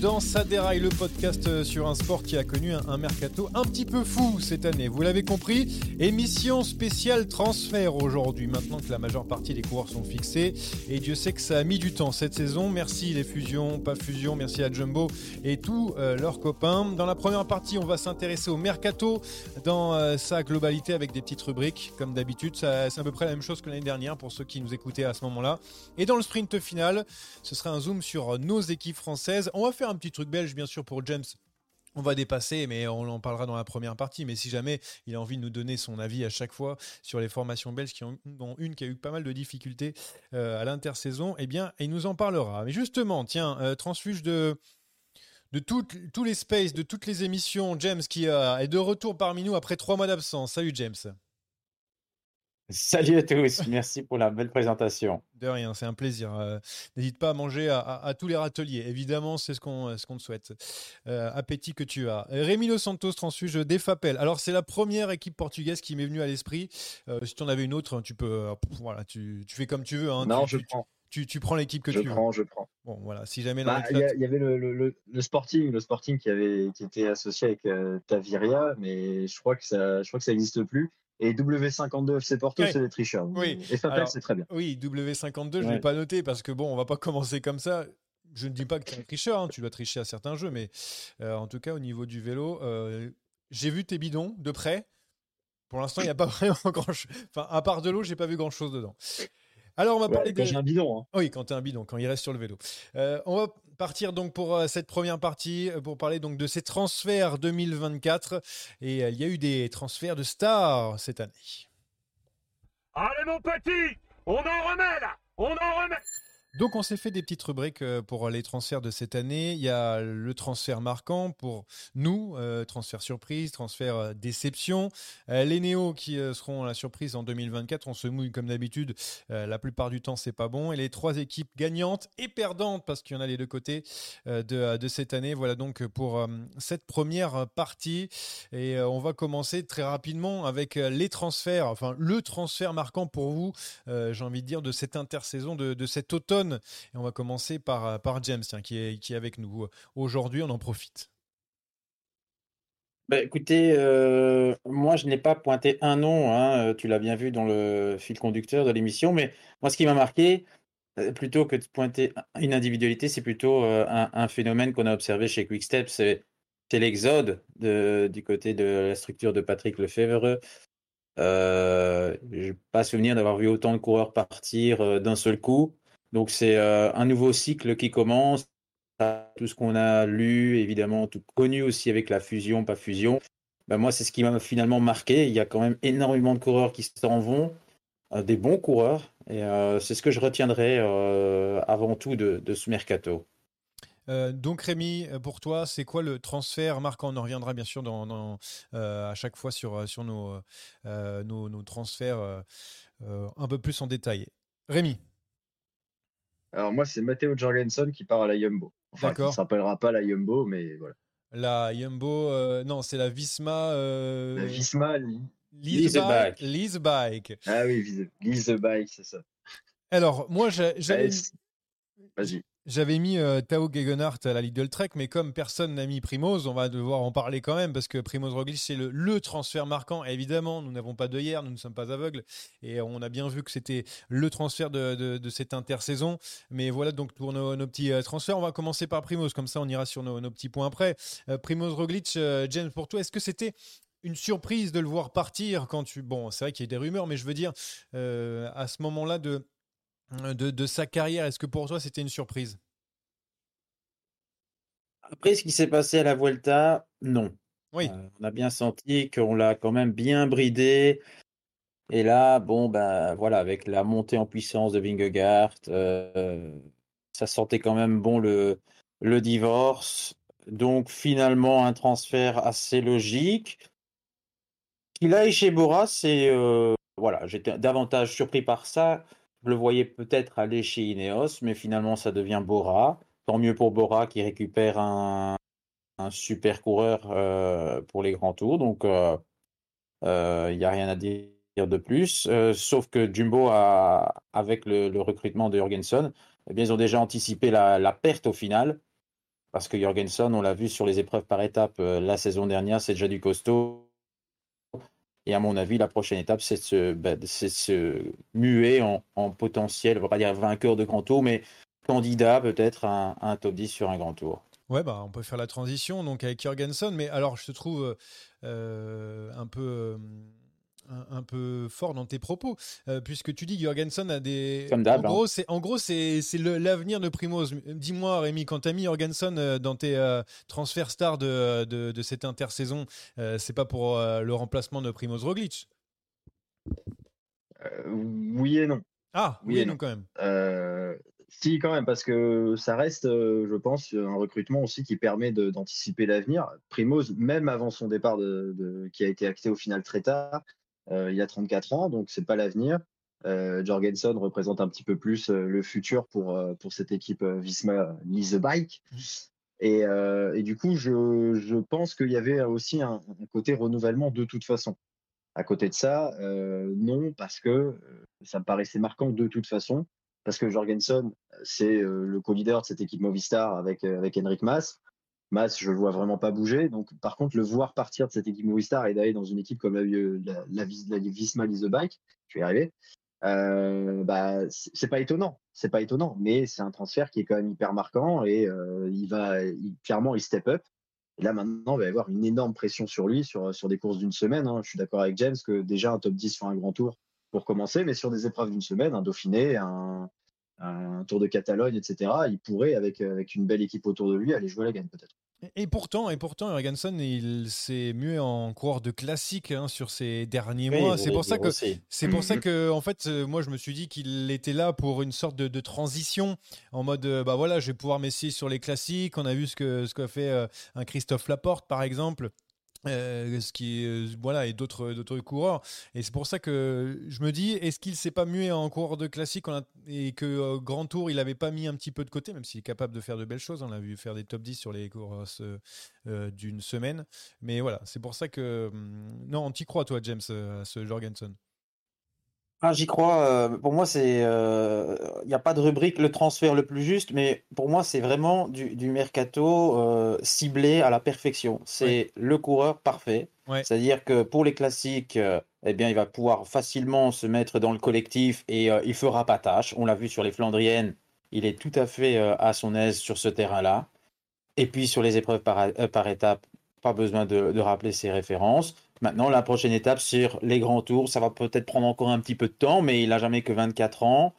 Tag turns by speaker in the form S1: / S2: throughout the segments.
S1: dans Ça déraille, le podcast euh, sur un sport qui a connu un, mercato un petit peu fou cette année. Vous l'avez compris, émission spéciale transfert aujourd'hui, maintenant que la majeure partie des coureurs sont fixés. Et Dieu sait que ça a mis du temps cette saison. Merci les fusions, pas fusions, merci à Jumbo et tous euh, leurs copains. Dans la première partie, on va s'intéresser au mercato dans euh, sa globalité avec des petites rubriques, comme d'habitude. C'est à peu près la même chose que l'année dernière pour ceux qui nous écoutaient à ce moment-là. Et dans le sprint final, ce sera un zoom sur nos équipes françaises on va faire un petit truc belge, bien sûr, pour James. On va dépasser, mais on en parlera dans la première partie. Mais si jamais il a envie de nous donner son avis à chaque fois sur les formations belges, qui ont, dont une qui a eu pas mal de difficultés euh, à l'intersaison, eh bien, il nous en parlera. Mais justement, tiens, euh, transfuge de, de tous les spaces, de toutes les émissions, James qui est de retour parmi nous après trois mois d'absence. Salut James.
S2: Salut à tous, merci pour la belle présentation.
S1: De rien, c'est un plaisir. Euh, n'hésite pas à manger à, tous les râteliers, évidemment, c'est ce qu'on ce qu'on te souhaite. Euh, appétit que tu as. Rémi Los Santos, transfuge d'Efapel. Alors, c'est la première équipe portugaise qui m'est venue à l'esprit. Euh, si tu en avais une autre, hein, tu peux. voilà, tu, tu, fais comme tu veux. Hein,
S2: non,
S1: je
S2: prends.
S1: Tu, tu, prends l'équipe que
S2: je
S1: tu
S2: prends,
S1: veux.
S2: Je prends,
S1: Bon, voilà. Si jamais.
S2: Bah, il y, avait le, le, le, Sporting, le Sporting qui avait qui était associé avec Taviria, mais je crois que ça, je crois que ça n'existe plus. Et W52 FC Porto, c'est des tricheurs.
S1: Oui.
S2: Et Fapel, c'est très bien.
S1: Oui, W52, je ne l'ai pas noté parce que bon, on va pas commencer comme ça. Je ne dis pas que tu es un tricheur, hein, tu dois tricher à certains jeux, mais euh, en tout cas, au niveau du vélo, euh, j'ai vu tes bidons de près. Pour l'instant, il n'y a pas vraiment grand chose. Enfin, à part de l'eau, j'ai pas vu grand chose dedans. Alors, on va parler
S2: quand j'ai un bidon. Hein.
S1: Oui, quand tu as un bidon, quand il reste sur le vélo. Euh, on va partir donc pour euh, cette première partie euh, pour parler donc de ces transferts 2024 et il y a eu des transferts de stars cette année.
S3: Allez mon petit, on en remet là, on en remet.
S1: Donc on s'est fait des petites rubriques euh, pour les transferts de cette année. Il y a le transfert marquant pour nous, euh, transfert surprise, transfert euh, déception. les néos qui seront la surprise en 2024, on se mouille comme d'habitude. la plupart du temps, c'est pas bon. Et les trois équipes gagnantes et perdantes, parce qu'il y en a les deux côtés de, de, cette année. Voilà donc pour cette première partie. Et on va commencer très rapidement avec les transferts, enfin le transfert marquant pour vous, j'ai envie de dire, de cette intersaison, de, de cet automne et on va commencer par, par James, qui, est, avec nous aujourd'hui. On en profite.
S2: Bah, écoutez, euh, moi je n'ai pas pointé un nom, hein, euh, tu l'as bien vu dans le fil conducteur de l'émission, mais moi ce qui m'a marqué, euh, plutôt que de pointer une individualité, c'est plutôt un, phénomène qu'on a observé chez Quickstep, c'est l'exode du côté de la structure de Patrick Lefebvre. je n'ai pas souvenir d'avoir vu autant de coureurs partir d'un seul coup. Donc c'est euh, un nouveau cycle qui commence. Tout ce qu'on a lu, évidemment, tout connu aussi avec la fusion, pas fusion. ben moi, c'est ce qui m'a finalement marqué. Il y a quand même énormément de coureurs qui s'en vont, des bons coureurs. Et c'est ce que je retiendrai avant tout de, ce mercato.
S1: donc Rémi, pour toi, c'est quoi le transfert marquant? On en reviendra bien sûr à chaque fois sur, nos, transferts un peu plus en détail. Rémi
S4: alors moi, c'est Matteo Jorgensen qui part à la Yumbo. Enfin, D'accord. ne s'appellera pas la Yumbo, mais voilà.
S1: La Yumbo, euh, non, c'est la Visma. Euh...
S4: La Visma,
S2: Lise Bike.
S1: Lise Bike.
S4: Ah oui, Lise Bike, c'est ça.
S1: Alors, moi, j'avais.
S4: Vas-y.
S1: J'avais mis euh, Tao Gegenhardt à la Lidl Trek, mais comme personne n'a mis Primoz, on va devoir en parler quand même parce que Primoz Roglic c'est le, transfert marquant. évidemment, nous n'avons pas de hier, nous ne sommes pas aveugles et on a bien vu que c'était le transfert de, cette intersaison. Mais voilà donc pour nos, petits euh, transferts, on va commencer par Primoz, comme ça on ira sur nos, petits points après. Euh, Primoz Roglic, James, pour toi, est-ce que c'était une surprise de le voir partir quand tu bon c'est vrai qu'il y a des rumeurs mais je veux dire à ce moment-là de de, sa carrière. Est-ce que pour toi, c'était une surprise?
S2: Après ce qui s'est passé à la Vuelta, non.
S1: Oui.
S2: Euh, on a bien senti qu'on l'a quand même bien bridé. Et là, bon, ben voilà, avec la montée en puissance de Vingegaard, euh, ça sentait quand même bon le, le divorce. Donc finalement, un transfert assez logique. Qu'il aille chez Bora, c'est euh, voilà, j'étais davantage surpris par ça le voyais peut-être aller chez Ineos, mais finalement ça devient Bora. Tant mieux pour Bora qui récupère un, super coureur euh, pour les grands tours. Donc il euh, n'y euh, a rien à dire de plus. sauf que Jumbo, avec le, recrutement de Jorgensen, eh bien, ils ont déjà anticipé la, la perte au final. Parce que Jorgensen, on l'a vu sur les épreuves par étapes la saison dernière, c'est déjà du costaud. Et à mon avis, la prochaine étape, c'est de bah, se, muer en, potentiel, on va pas dire vainqueur de grand tour, mais candidat peut-être à, un top 10 sur un grand tour.
S1: Ouais, bah, on peut faire la transition donc avec Jorgensen, mais alors je te trouve euh, un peu. Euh, un, peu fort dans tes propos, euh, puisque tu dis que Jorgensen a des.
S2: en,
S1: hein. gros, c'est, en gros, c'est, l'avenir de Primoz. Dis-moi, Rémi, quand tu as mis Jorgensen euh, dans tes euh, transferts stars de, de, cette intersaison, c'est pas pour le remplacement de Primoz Roglic?
S4: Oui et non.
S1: Ah, oui, et non, quand
S4: même. Si, quand même, parce que ça reste, je pense, un recrutement aussi qui permet d'anticiper l'avenir. Primoz, même avant son départ de, qui a été acté au final très tard, euh, il y a 34 ans, donc c'est pas l'avenir. Euh, Jorgensen représente un petit peu plus euh, le futur pour, pour cette équipe Visma Lise Bike. Et, et, du coup, je, je pense qu'il y avait aussi un, côté renouvellement de toute façon. À côté de ça, non, parce que ça me paraissait marquant de toute façon, parce que Jorgensen, c'est le co-leader de cette équipe Movistar avec, avec Henrik Mas. Mas, je le vois vraiment pas bouger. Donc, par contre, le voir partir de cette équipe Movistar et d'aller dans une équipe comme la, la, la, Bike, je vais y arriver. Euh, bah, c'est pas étonnant, c'est pas étonnant, mais c'est un transfert qui est quand même hyper marquant et euh, il va clairement il step up. Et là maintenant, il va y avoir une énorme pression sur lui sur, sur des courses d'une semaine. Hein. Je suis d'accord avec James que déjà un top 10 sur un grand tour pour commencer, mais sur des épreuves d'une semaine, un Dauphiné, un, un Tour de Catalogne, etc., il pourrait, avec, avec une belle équipe autour de lui, aller jouer la gagne peut-être.
S1: Et pourtant, et pourtant, Jorgensen, il s'est mué en coureur de classique hein, sur ces derniers mois. C'est pour ça que, c'est pour ça que, en fait, euh, moi, je me suis dit qu'il était là pour une sorte de, transition, en mode, euh, bah voilà, je vais pouvoir m'essayer sur les classiques. On a vu ce que ce qu'a fait euh, un Christophe Laporte, par exemple. Euh, ce qui euh, voilà et d'autres d'autres coureurs. Et c'est pour ça que je me dis est-ce qu'il s'est pas mué en coureur de classique et que euh, Grand Tour il avait pas mis un petit peu de côté même s'il est capable de faire de belles choses on l'a vu faire des top 10 sur les courses d'une semaine. Mais voilà c'est pour ça que hum, non tu crois toi James à ce Jorgensen
S2: ah, j'y crois. Euh, pour moi, c'est, il euh, n'y a pas de rubrique le transfert le plus juste, mais pour moi, c'est vraiment du, du mercato euh, ciblé à la perfection. C'est le coureur parfait. C'est-à-dire que pour les classiques, eh bien, il va pouvoir facilement se mettre dans le collectif et il fera pas tâche. On l'a vu sur les Flandriennes, il est tout à fait à son aise sur ce terrain-là. Et puis sur les épreuves par, par étapes, pas besoin de, rappeler ses références. Maintenant, la prochaine étape sur les grands tours, ça va peut-être prendre encore un petit peu de temps, mais il n'a jamais que 24 ans.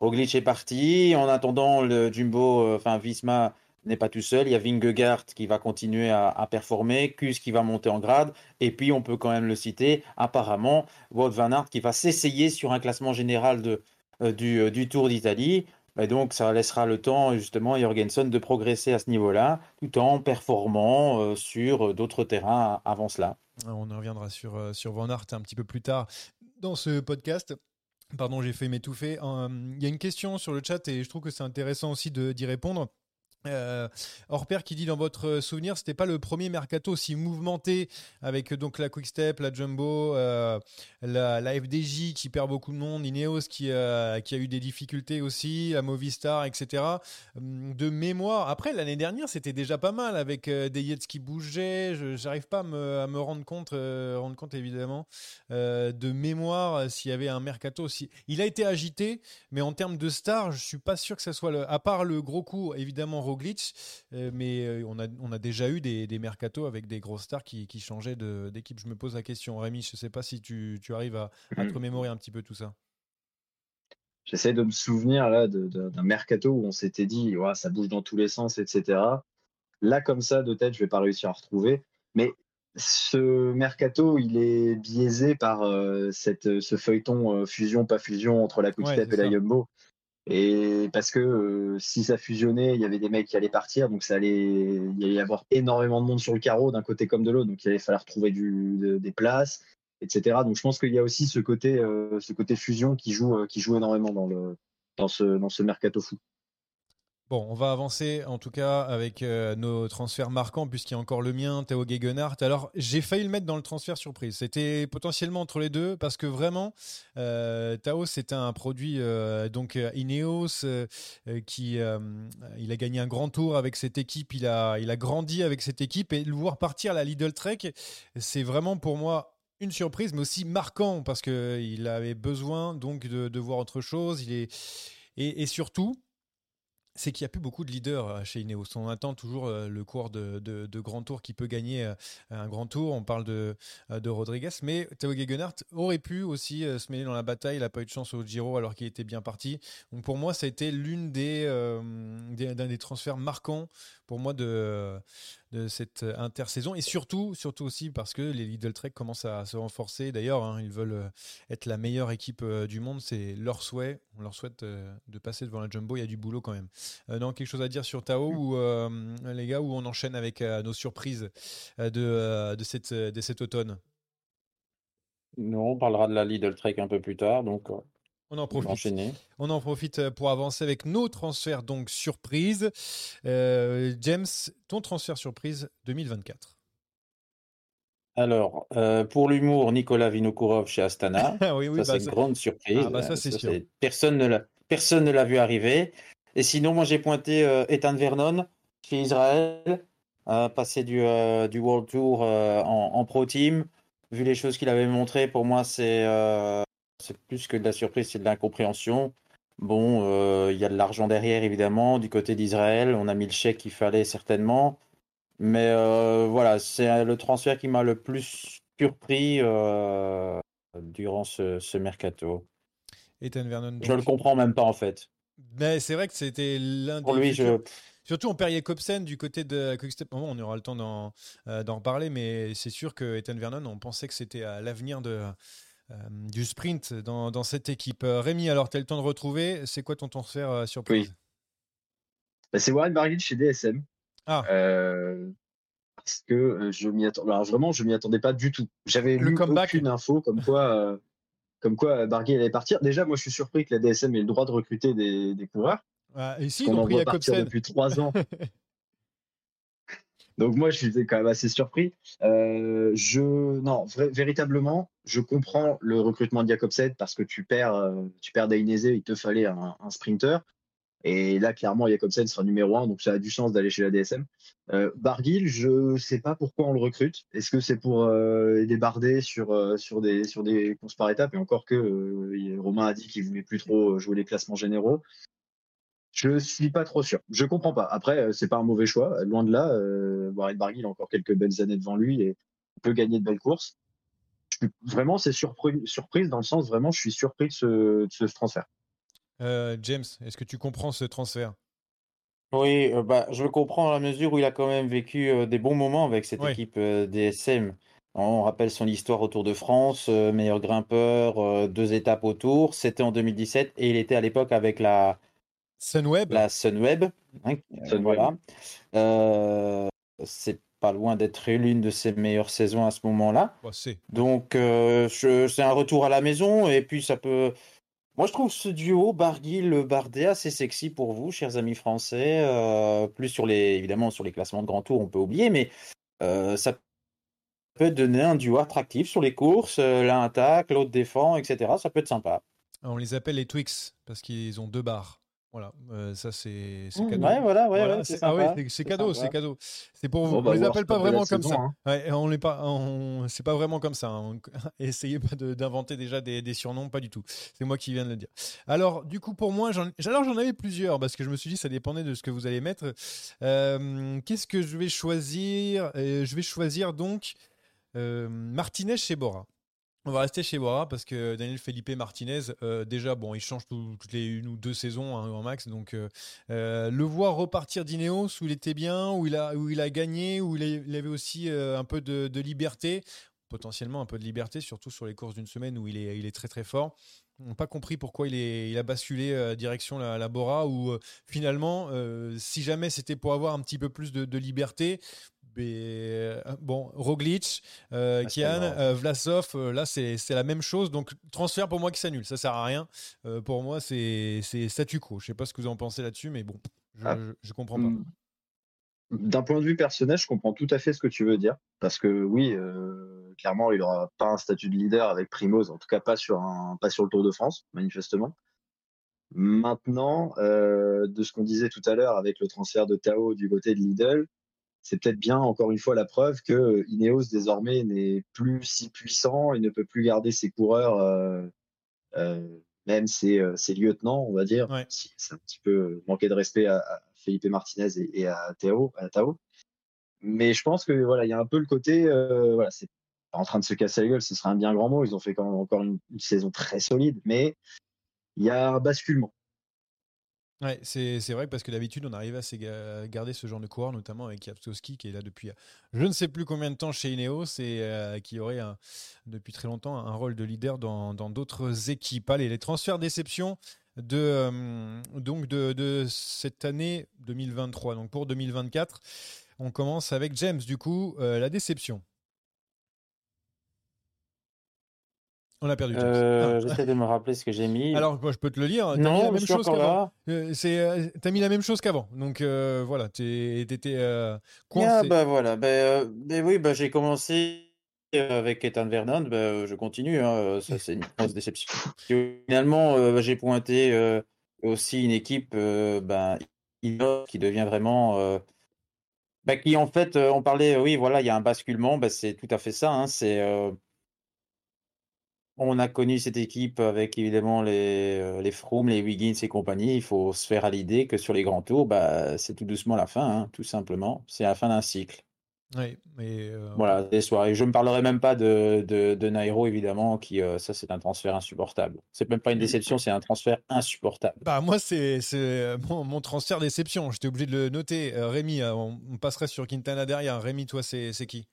S2: Roglic est parti. En attendant, le Jumbo, euh, enfin Visma, n'est pas tout seul. Il y a Vingegaard qui va continuer à, performer, Kus qui va monter en grade, et puis on peut quand même le citer, apparemment, Wout van Aert qui va s'essayer sur un classement général euh, euh, du, Tour d'Italie. Et donc ça laissera le temps justement à Jorgensen de progresser à ce niveau-là, tout en performant euh, sur d'autres terrains avant cela.
S1: On reviendra sur, sur Van un petit peu plus tard dans ce podcast. Pardon, j'ai fait m'étouffer. Il y a une question sur le chat et je trouve que c'est intéressant aussi d'y répondre. Euh, qui dit dans votre souvenir, c'était pas le premier mercato si mouvementé avec donc la Quick Step, la Jumbo, euh, la, FDJ qui perd beaucoup de monde, Ineos qui, euh, qui a eu des difficultés aussi, la Movistar, etc. Hum, de mémoire, après l'année dernière c'était déjà pas mal avec euh, des Yates qui bougeaient. J'arrive pas à me, rendre compte, rendre compte évidemment de mémoire s'il y avait un mercato aussi. Il a été agité, mais en termes de stars, je suis pas sûr que ça soit le. À part le gros coup évidemment glitch euh, mais euh, on a, on a déjà eu des, des mercatos avec des grosses stars qui, qui changeaient d'équipe. Je me pose la question, Rémi, je ne sais pas si tu, tu arrives à, à, te remémorer un petit peu tout ça.
S4: J'essaie de me souvenir là d'un mercato où on s'était dit, ouais, ça bouge dans tous les sens, etc. Là, comme ça, de tête, je vais pas réussir à retrouver. Mais ce mercato, il est biaisé par euh, cette, ce feuilleton fusion, pas fusion entre la Quickstep et la Yumbo. Et parce que euh, si ça fusionnait, il y avait des mecs qui allaient partir, donc ça allait, il y allait avoir énormément de monde sur le carreau d'un côté comme de l'autre, donc il allait falloir trouver des places, etc. Donc je pense qu'il y a aussi ce côté, euh, fusion qui joue, euh, qui joue énormément dans ce mercato fou.
S1: Bon, on va avancer en tout cas avec euh, nos transferts marquants, puisqu'il y a encore le mien, Théo Gegenhardt. Alors, j'ai failli le mettre dans le transfert surprise. C'était potentiellement entre les deux, parce que vraiment, euh, Tao, c'est un produit, euh, donc Ineos, qui il a gagné un grand tour avec cette équipe, il a, il a grandi avec cette équipe, et le voir partir à la Lidl Trek, c'est vraiment pour moi une surprise, mais aussi marquant, parce qu'il avait besoin donc de, voir autre chose. Il est, et surtout, c'est qu'il n'y a plus beaucoup de leaders euh, chez Ineos. On attend toujours euh, le cours de, grand tour qui peut gagner euh, un grand tour. On parle de, Rodriguez, mais Théo Gegenhardt aurait pu aussi se mêler dans la bataille. Il n'a pas eu de chance au Giro alors qu'il était bien parti. Pour moi, ça a été l'une des transferts marquants pour moi de, cette intersaison et surtout, surtout aussi parce que les Lidl Trek commencent à se renforcer. D'ailleurs, hein, ils veulent être la meilleure équipe du monde. C'est leur souhait. On leur souhaite de passer devant la Jumbo. Il y a du boulot quand même. non, quelque chose à dire sur Tao ou les gars, où on enchaîne avec nos surprises de, de, cette, de cet automne?
S2: Non, on parlera de la Lidl Trek un peu plus tard. Donc,
S1: on en profite. On en profite euh, pour avancer avec nos transferts donc surprise. Euh, James, ton transfert surprise 2024.
S2: Alors, euh, pour l'humour, Nicolas Vinokourov chez Astana.
S1: Oui, oui,
S2: ça, bah, c'est une grande surprise.
S1: Ah, bah, ça, c'est sûr.
S2: Personne ne l'a, personne ne l'a vu arriver. Et sinon, moi, j'ai pointé Ethan Vernon chez Israël, passé du, du World Tour en, en, Pro Team. Vu les choses qu'il avait montrées, pour moi, c'est c'est plus que de la surprise, c'est de l'incompréhension. Bon, euh, il y a de l'argent derrière, évidemment. Du côté d'Israël, on a mis le chèque qu'il fallait certainement. Mais euh, voilà, c'est le transfert qui m'a le plus surpris euh, durant ce, mercato.
S1: Ethan Vernon.
S2: Je le comprends même pas en fait.
S1: Mais c'est vrai que c'était l'un des.
S2: Lui, je...
S1: Surtout en Perrier Copsen du côté de Quickstep. on aura le temps d'en reparler, mais c'est sûr que Ethan Vernon, on pensait que c'était à l'avenir de, euh, du sprint dans, cette équipe. Euh, Rémi, alors tu as le temps de retrouver. C'est quoi ton transfert euh, surprise oui.
S4: Bah, c'est Warren Barguil chez DSM.
S1: Ah.
S4: parce que je m'y attendais. Alors vraiment, je m'y attendais pas du tout. J'avais lu aucune info comme quoi, comme quoi Barguil allait partir. Déjà, moi, je suis surpris que la DSM ait le droit de recruter des, coureurs.
S1: Ah, et si,
S4: depuis trois ans. Donc moi, je suis quand même assez surpris. Euh, je non, véritablement, je comprends le recrutement de Jacobsen parce que tu perds, euh, tu perds Dainese, il te fallait un, sprinter. Et là, clairement, Jacobsen sera numéro un, donc ça a du sens d'aller chez la DSM. Euh, Barguil, je ne sais pas pourquoi on le recrute. Est-ce que c'est pour euh, débarder sur, sur, des, sur des courses par étapes? Et encore que Romain a dit qu'il voulait plus trop jouer les classements généraux. Je suis pas trop sûr. Je comprends pas. Après, euh, c'est pas un mauvais choix. Loin de là, euh, Warren Barguil a encore quelques belles années devant lui et peut gagner de belles courses. vraiment, c'est surprise dans le sens vraiment, je suis surpris de ce, transfert.
S1: Euh, James, est-ce que tu comprends ce transfert?
S2: Oui, euh, bah, je le comprends dans la mesure où il a quand même vécu euh, des bons moments avec cette équipe euh, DSM. On rappelle son histoire au Tour de France, euh, meilleur grimpeur, euh, deux étapes au Tour. C'était en 2017 et il était à l'époque avec la,
S1: Sunweb.
S2: la Sunweb. hein, euh,
S4: Sunweb.
S2: voilà. Euh, c'est pas loin d'être l'une de ses meilleures saisons à ce moment-là.
S1: C'est.
S2: Donc, euh, c'est un retour à la maison et puis ça peut. Moi, je trouve ce duo Barguil-Bardet assez sexy pour vous, chers amis français. Euh, plus sur les, évidemment, sur les classements de grand tour, on peut oublier, mais ça peut donner un duo attractif sur les courses. L'un attaque, l'autre défend, etc. Ça peut être sympa.
S1: On les appelle les Twix parce qu'ils ont deux barres. Voilà, euh, ça c'est
S2: Mmh,
S1: cadeau.
S2: ouais, voilà, ouais,
S1: Voilà,
S2: ouais,
S1: c'est
S2: c'est
S1: ah ouais, c'est- cadeau, c'est cadeau. C'est pour vous.
S4: Bon,
S1: on
S4: bah,
S1: les appelle pas vraiment comme
S4: saison,
S1: ça.
S4: hein.
S1: On les pas, on- c'est pas vraiment comme ça. hein. Essayez pas de- d'inventer déjà des, des surnoms, pas du tout. C'est moi qui viens de le dire. Alors, du coup, pour moi, j'en, alors j'en avais plusieurs parce que je me suis dit ça dépendait de ce que vous allez mettre. Euh, qu'est-ce que je vais choisir? Euh, Je vais choisir donc euh, Martinez chez Bora. On va rester chez Bora parce que Daniel Felipe Martinez, euh, déjà, bon, il change tout- toutes les une ou deux saisons hein, en max. Donc, euh, euh, le voir repartir d'Ineos où il était bien, où il a, où il a gagné, où il, avait aussi un peu de, liberté, potentiellement un peu de liberté, surtout sur les courses d'une semaine où il est, il est très très fort. On n'a pas compris pourquoi il, est, il a basculé direction la, Bora où finalement, si jamais c'était pour avoir un petit peu plus de, liberté, bon, Roglic, euh,
S2: Ah,
S1: Kian, euh, Vlasov, euh, là c'est c'est la même chose. Donc transfert pour moi qui s'annule, ça sert à rien. Euh, pour moi c'est c'est statu quo. Je sais pas ce que vous en pensez là-dessus, mais bon, je,
S4: Ah.
S1: je, je comprends pas.
S4: Mm. D'un point de vue personnel, je comprends tout à fait ce que tu veux dire. Parce que oui, euh, clairement, il n'aura pas un statut de leader avec Primoz, en tout cas pas sur, un, pas sur le Tour de France, manifestement. Maintenant, euh, de ce qu'on disait tout à l'heure avec le transfert de Tao du côté de Lidl, c'est peut-être bien, encore une fois, la preuve que Ineos, désormais, n'est plus si puissant et ne peut plus garder ses coureurs, euh, euh, même ses, euh, ses lieutenants, on va dire.
S1: Ouais.
S4: Si C'est un petit peu manquer de respect à, à Felipe Martinez et, et à Tao, à Tao. Mais je pense que voilà, il y a un peu le côté, euh, voilà, c'est pas en train de se casser la gueule, ce serait un bien grand mot. Ils ont fait quand même encore une, une saison très solide, mais il y a un basculement.
S1: Ouais, c'est vrai parce que d'habitude on arrive à garder ce genre de coureur, notamment avec Japsowski qui est là depuis euh, je ne sais plus combien de temps chez Ineos et euh, qui aurait depuis très longtemps un rôle de leader dans d'autres équipes. Allez, les transferts déception de euh, donc de, cette année 2023. Donc pour 2024, on commence avec James. Du coup, la déception. On a perdu.
S2: Euh,
S1: Ah.
S2: J'essaie de me rappeler ce que j'ai mis.
S1: Alors, moi, je peux te le lire. T'as mis la
S2: non,
S1: même chose qu'avant. Euh, c'est, euh, t'as mis la même chose qu'avant. Donc euh, voilà, t'étais euh,
S2: Ah
S1: coincé.
S2: bah voilà, bah, bah oui, bah, j'ai commencé avec Ethan Vernon, bah, je continue, hein, ça c'est une grosse déception. Finalement, euh, j'ai pointé aussi une équipe Ineos qui devient vraiment... bah, qui en fait, on parlait, oui, voilà, il y a un basculement, bah, c'est tout à fait ça, hein, c'est... on a connu cette équipe avec évidemment les, euh, les Froome, les Wiggins et compagnie. Il faut se faire à l'idée que sur les grands tours, bah, c'est tout doucement la fin, hein, tout simplement. C'est la fin d'un cycle.
S1: Mais, euh,
S2: Voilà, des soirées. Je ne parlerai même pas de, de, de Nairo, évidemment, qui, euh, ça, c'est un transfert insupportable. C'est même pas une déception, c'est un transfert insupportable.
S1: Bah moi c'est, mon, mon transfert déception. J'étais obligé de le noter. Euh, Rémi, on, on passerait sur Quintana derrière. Rémi, toi c'est, c'est qui?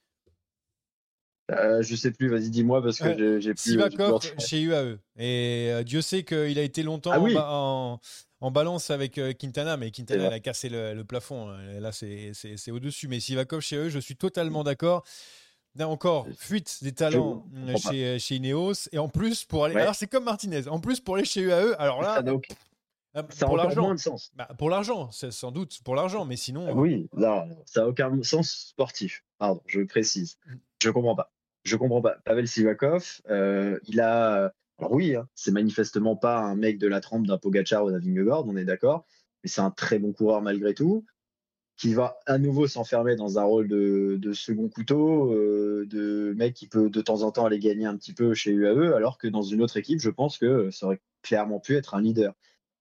S4: Euh, je sais plus, vas-y, dis-moi parce que
S1: Ouais.
S4: j'ai j'ai plus.
S1: Sivakov chez UAE. Et euh, Dieu sait qu'il a été longtemps
S4: Ah
S1: en
S4: oui.
S1: en, en balance avec euh, Quintana, mais Quintana
S4: C'est
S1: il a cassé le, le plafond. hein. Là, c'est au-dessus. Mais Sivakov chez eux, je suis totalement d'accord. Là encore, fuite des talents euh, chez, chez Ineos. Et en plus, pour aller.
S4: Ouais.
S1: Alors, c'est comme Martinez. En plus, pour aller chez UAE, alors là,
S4: Ça n'a aucun-
S1: euh,
S4: ça a
S1: pour l'argent.
S4: sens.
S1: Bah, pour l'argent, sans doute pour l'argent, mais sinon. euh,
S4: Oui, non, ça n'a aucun sens sportif. Pardon, je précise. Je comprends pas. Je comprends pas. Pavel Sivakov, euh, il a. Alors oui, hein, c'est manifestement pas un mec de la trempe d'un Pogacar ou d'un Vingegaard, on est d'accord, mais c'est un très bon coureur malgré tout, qui va à nouveau s'enfermer dans un rôle de, de second couteau, euh, de mec qui peut de temps en temps aller gagner un petit peu chez UAE, alors que dans une autre équipe, je pense que ça aurait clairement pu être un leader.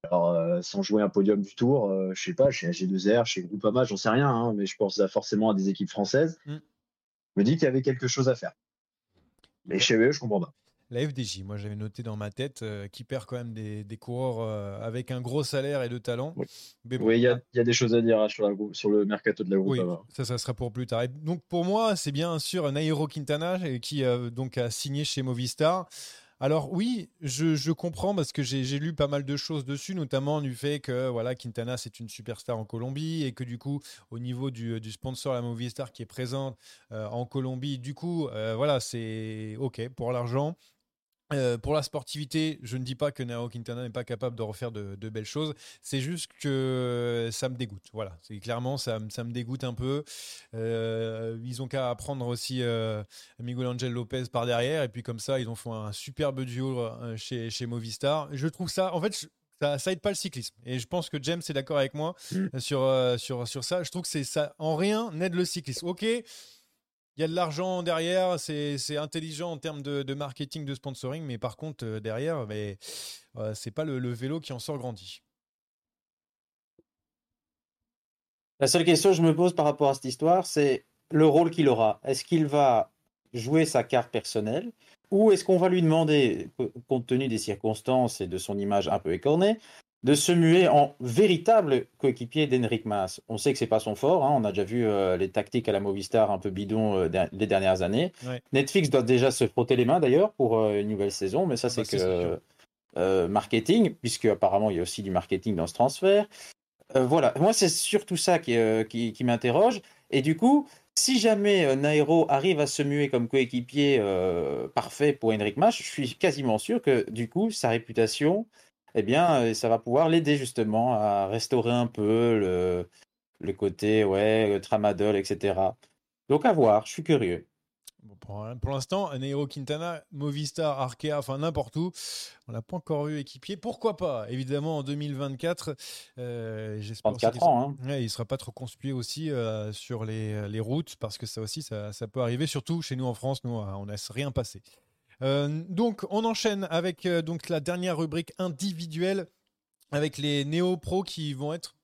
S4: Alors, euh, sans jouer un podium du tour, euh, je sais pas, chez AG2R, chez Groupama, j'en sais rien, hein, mais je pense forcément à des équipes françaises.
S1: Mm.
S4: Je me dis qu'il y avait quelque chose à faire. Mais chez eux, je comprends pas.
S1: La FDJ, moi j'avais noté dans ma tête, euh, qui perd quand même des, des coureurs euh, avec un gros salaire et de talent.
S4: Oui.
S1: Bon,
S4: Oui, il y, a- il y a des choses à dire hein, sur, la, grou- sur le mercato de la
S1: Oui,
S4: Groupama.
S1: ça, ça sera pour plus tard. Et donc pour moi, c'est bien sûr Nairo Quintana euh, qui euh, donc a signé chez Movistar. Alors oui, je, comprends parce que j'ai lu pas mal de choses dessus, notamment du fait que voilà Quintana c'est une superstar en Colombie et que du coup au niveau du, du sponsor la Movistar qui est présente euh, en Colombie, du coup euh, voilà c'est ok pour l'argent. Euh, pour la sportivité, je ne dis pas que Nairo Quintana n'est pas capable de refaire de, de belles choses. C'est juste que ça me dégoûte. Voilà, c'est clairement ça, me- ça me dégoûte un peu. Euh, ils ont qu'à prendre aussi euh, Miguel Angel Lopez par derrière et puis comme ça ils ont fait un superbe duo chez, chez Movistar. Je trouve ça, en fait, je- ça, ça aide pas le cyclisme. Et je pense que James est d'accord avec moi
S4: Mm.
S1: sur, sur, sur ça. Je trouve que c'est ça, en rien n'aide le cyclisme. Ok. Il y a de l'argent derrière, c'est intelligent en termes de, marketing, de sponsoring, mais par contre, euh, derrière, mais, euh, c'est pas le, le vélo qui en sort grandi.
S2: La seule question que je me pose par rapport à cette histoire, c'est le rôle qu'il aura. Est-ce qu'il va jouer sa carte personnelle ou est-ce qu'on va lui demander, co- compte tenu des circonstances et de son image un peu écornée, de se muer en véritable coéquipier d'Henrik Maas On sait que c'est pas son fort. hein, On a déjà vu euh, les tactiques à la Movistar un peu bidon euh, les dernières années.
S1: Ouais.
S2: Netflix doit déjà se frotter les mains d'ailleurs pour euh, une nouvelle saison, mais ça
S1: bah,
S2: c'est que marketing, puisque apparemment il y a aussi du marketing dans ce transfert. Voilà, moi c'est surtout ça qui, qui, qui m'interroge. Et du coup, si jamais Nairo arrive à se muer comme coéquipier parfait pour Henrik Mas, je suis quasiment sûr que du coup, sa réputation, eh bien, euh, ça va pouvoir l'aider justement à restaurer un peu le, le côté, ouais, le tramadol, etc. Donc à voir, je suis curieux.
S1: Bon, pour pour l'instant, Nairo Quintana, Movistar, Arkea, enfin n'importe où, on l'a pas encore eu équipier. Pourquoi pas? Évidemment, en 2024, euh, j'espère aussi
S2: 34
S1: qu'il
S2: ans, hein.
S1: Ouais, il sera pas trop conspué aussi euh, sur les, les routes, parce que ça aussi, ça, ça peut arriver, surtout chez nous en France, nous, on laisse rien passer. Euh, donc, on enchaîne avec euh, donc la dernière rubrique individuelle, avec les néo-pros qui vont être,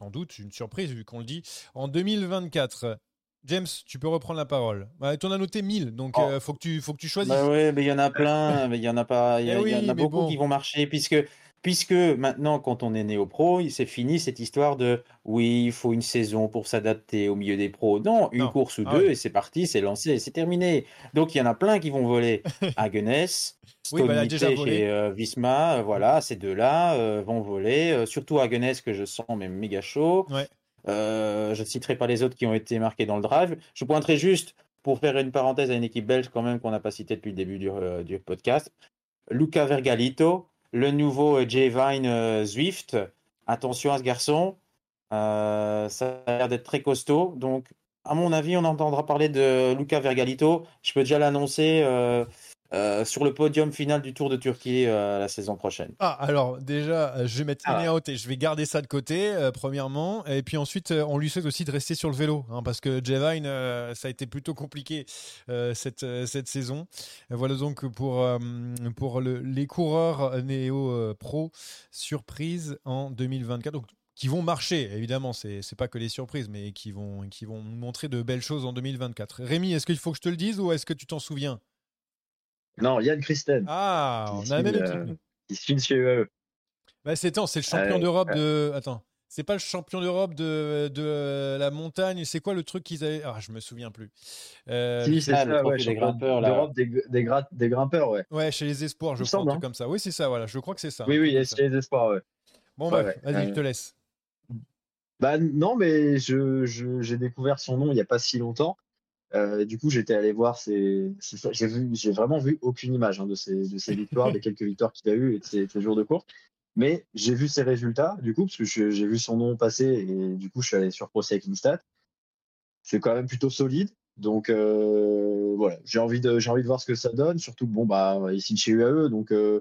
S1: sans doute, une surprise, vu qu'on le dit, en 2024. James, tu peux reprendre la parole. Ouais, tu en as noté 1000, donc
S2: Oh.
S1: euh, faut, que tu, faut que tu choisisses.
S2: Bah ouais, mais il y en a plein, mais il y en a pas, il y, a-
S1: Eh
S2: y en
S1: oui,
S2: a beaucoup
S1: bon.
S2: qui vont marcher puisque puisque maintenant quand on est néo-pro, c'est fini cette histoire de oui, il faut une saison pour s'adapter au milieu des pros. Non, une
S1: Non.
S2: course ou
S1: Ah
S2: deux et c'est parti, c'est lancé, c'est terminé. Donc il y en a plein qui vont voler. Hagenes,
S1: Oui, bah, déjà
S2: Stone
S1: volé.
S2: chez euh, Visma, euh, voilà, ces deux-là euh, vont voler. Euh, surtout Hagenes que je sens même méga chaud.
S1: Ouais.
S2: Je ne citerai pas les autres qui ont été marqués dans le drive. Je pointerai juste, pour faire une parenthèse à une équipe belge quand même qu'on n'a pas cité depuis le début du, du podcast, Luca Vergalito, le nouveau euh, J. Vine euh, Zwift. Attention à ce garçon, Euh, ça a l'air d'être très costaud. Donc, à mon avis, on entendra parler de Luca Vergalito. Je peux déjà l'annoncer euh, sur le podium final du Tour de Turquie euh, la saison prochaine.
S1: Ah, alors déjà, euh, je vais mettre
S2: Ah.
S1: out et je vais garder ça de côté, euh, premièrement. Et puis ensuite, on lui souhaite aussi de rester sur le vélo, hein, parce que Javine, euh, ça a été plutôt compliqué cette, cette saison. Voilà donc pour, pour le- les coureurs néo-pro surprises en 2024. Donc, qui vont marcher, évidemment, c'est pas que les surprises, mais qui vont, qui vont montrer de belles choses en 2024. Rémi, est-ce qu'il faut que je te le dise ou est-ce que tu t'en souviens?
S4: Non, Yann Christen,
S1: Ah, on a la même équipe.
S4: euh, qui signe chez UAE.
S1: Bah, c'est c'est le champion
S4: Ouais,
S1: d'Europe de. Attends, c'est pas le champion d'Europe de, de la montagne. C'est quoi le truc qu'ils avaient Ah, je me souviens plus. Euh,
S4: Si, c'est
S2: le
S4: ça,
S2: trophée
S4: ouais,
S2: des grimpeurs, là.
S4: d'Europe des, des, gra- des grimpeurs, ouais.
S1: Ouais, chez les espoirs, je
S4: Il
S1: crois, un
S4: semble,
S1: truc
S4: hein.
S1: comme ça. Oui, c'est ça. Voilà, je crois que c'est ça.
S4: Oui, oui,
S1: ça.
S4: les espoirs, ouais.
S1: Bon,
S4: Ouais,
S1: bref,
S4: ouais.
S1: vas-y, je
S4: Euh,
S1: te laisse.
S4: Bah non, mais je, je- j'ai découvert son nom il n'y a pas si longtemps. Euh, du coup, j'étais allé voir ses, j'ai vraiment vu aucune image hein, de ses, victoires, des quelques victoires qu'il a eues et de ses, jours de course. Mais j'ai vu ses résultats, du coup, parce que j'ai vu son nom passer et du coup, je suis allé sur Cycling Stats. C'est quand même plutôt solide. Donc euh, voilà, j'ai envie de, voir ce que ça donne. Surtout que bon, bah, chez UAE, donc euh,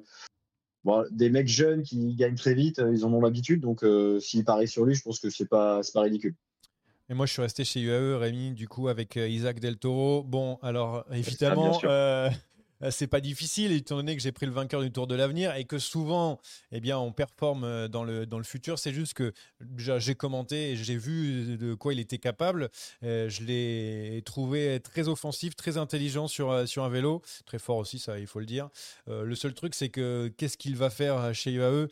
S4: des mecs jeunes qui gagnent très vite, ils en ont l'habitude. Donc euh, s'ils parient sur lui, je pense que c'est pas, pas ridicule.
S1: Et moi, je suis resté chez UAE, Rémi, du coup, avec euh, Isaac Del Toro. Bon, alors, évidemment,
S4: sûr.
S1: Euh, c'est pas difficile étant donné que j'ai pris le vainqueur du Tour de l'avenir et que souvent, eh bien, on performe euh, dans le, dans le futur. C'est juste que j'ai commenté et j'ai vu de quoi il était capable. Euh, je l'ai trouvé très offensif, très intelligent sur, sur un vélo, très fort aussi, ça, il faut le dire. le seul truc, c'est que qu'est-ce qu'il va faire chez UAE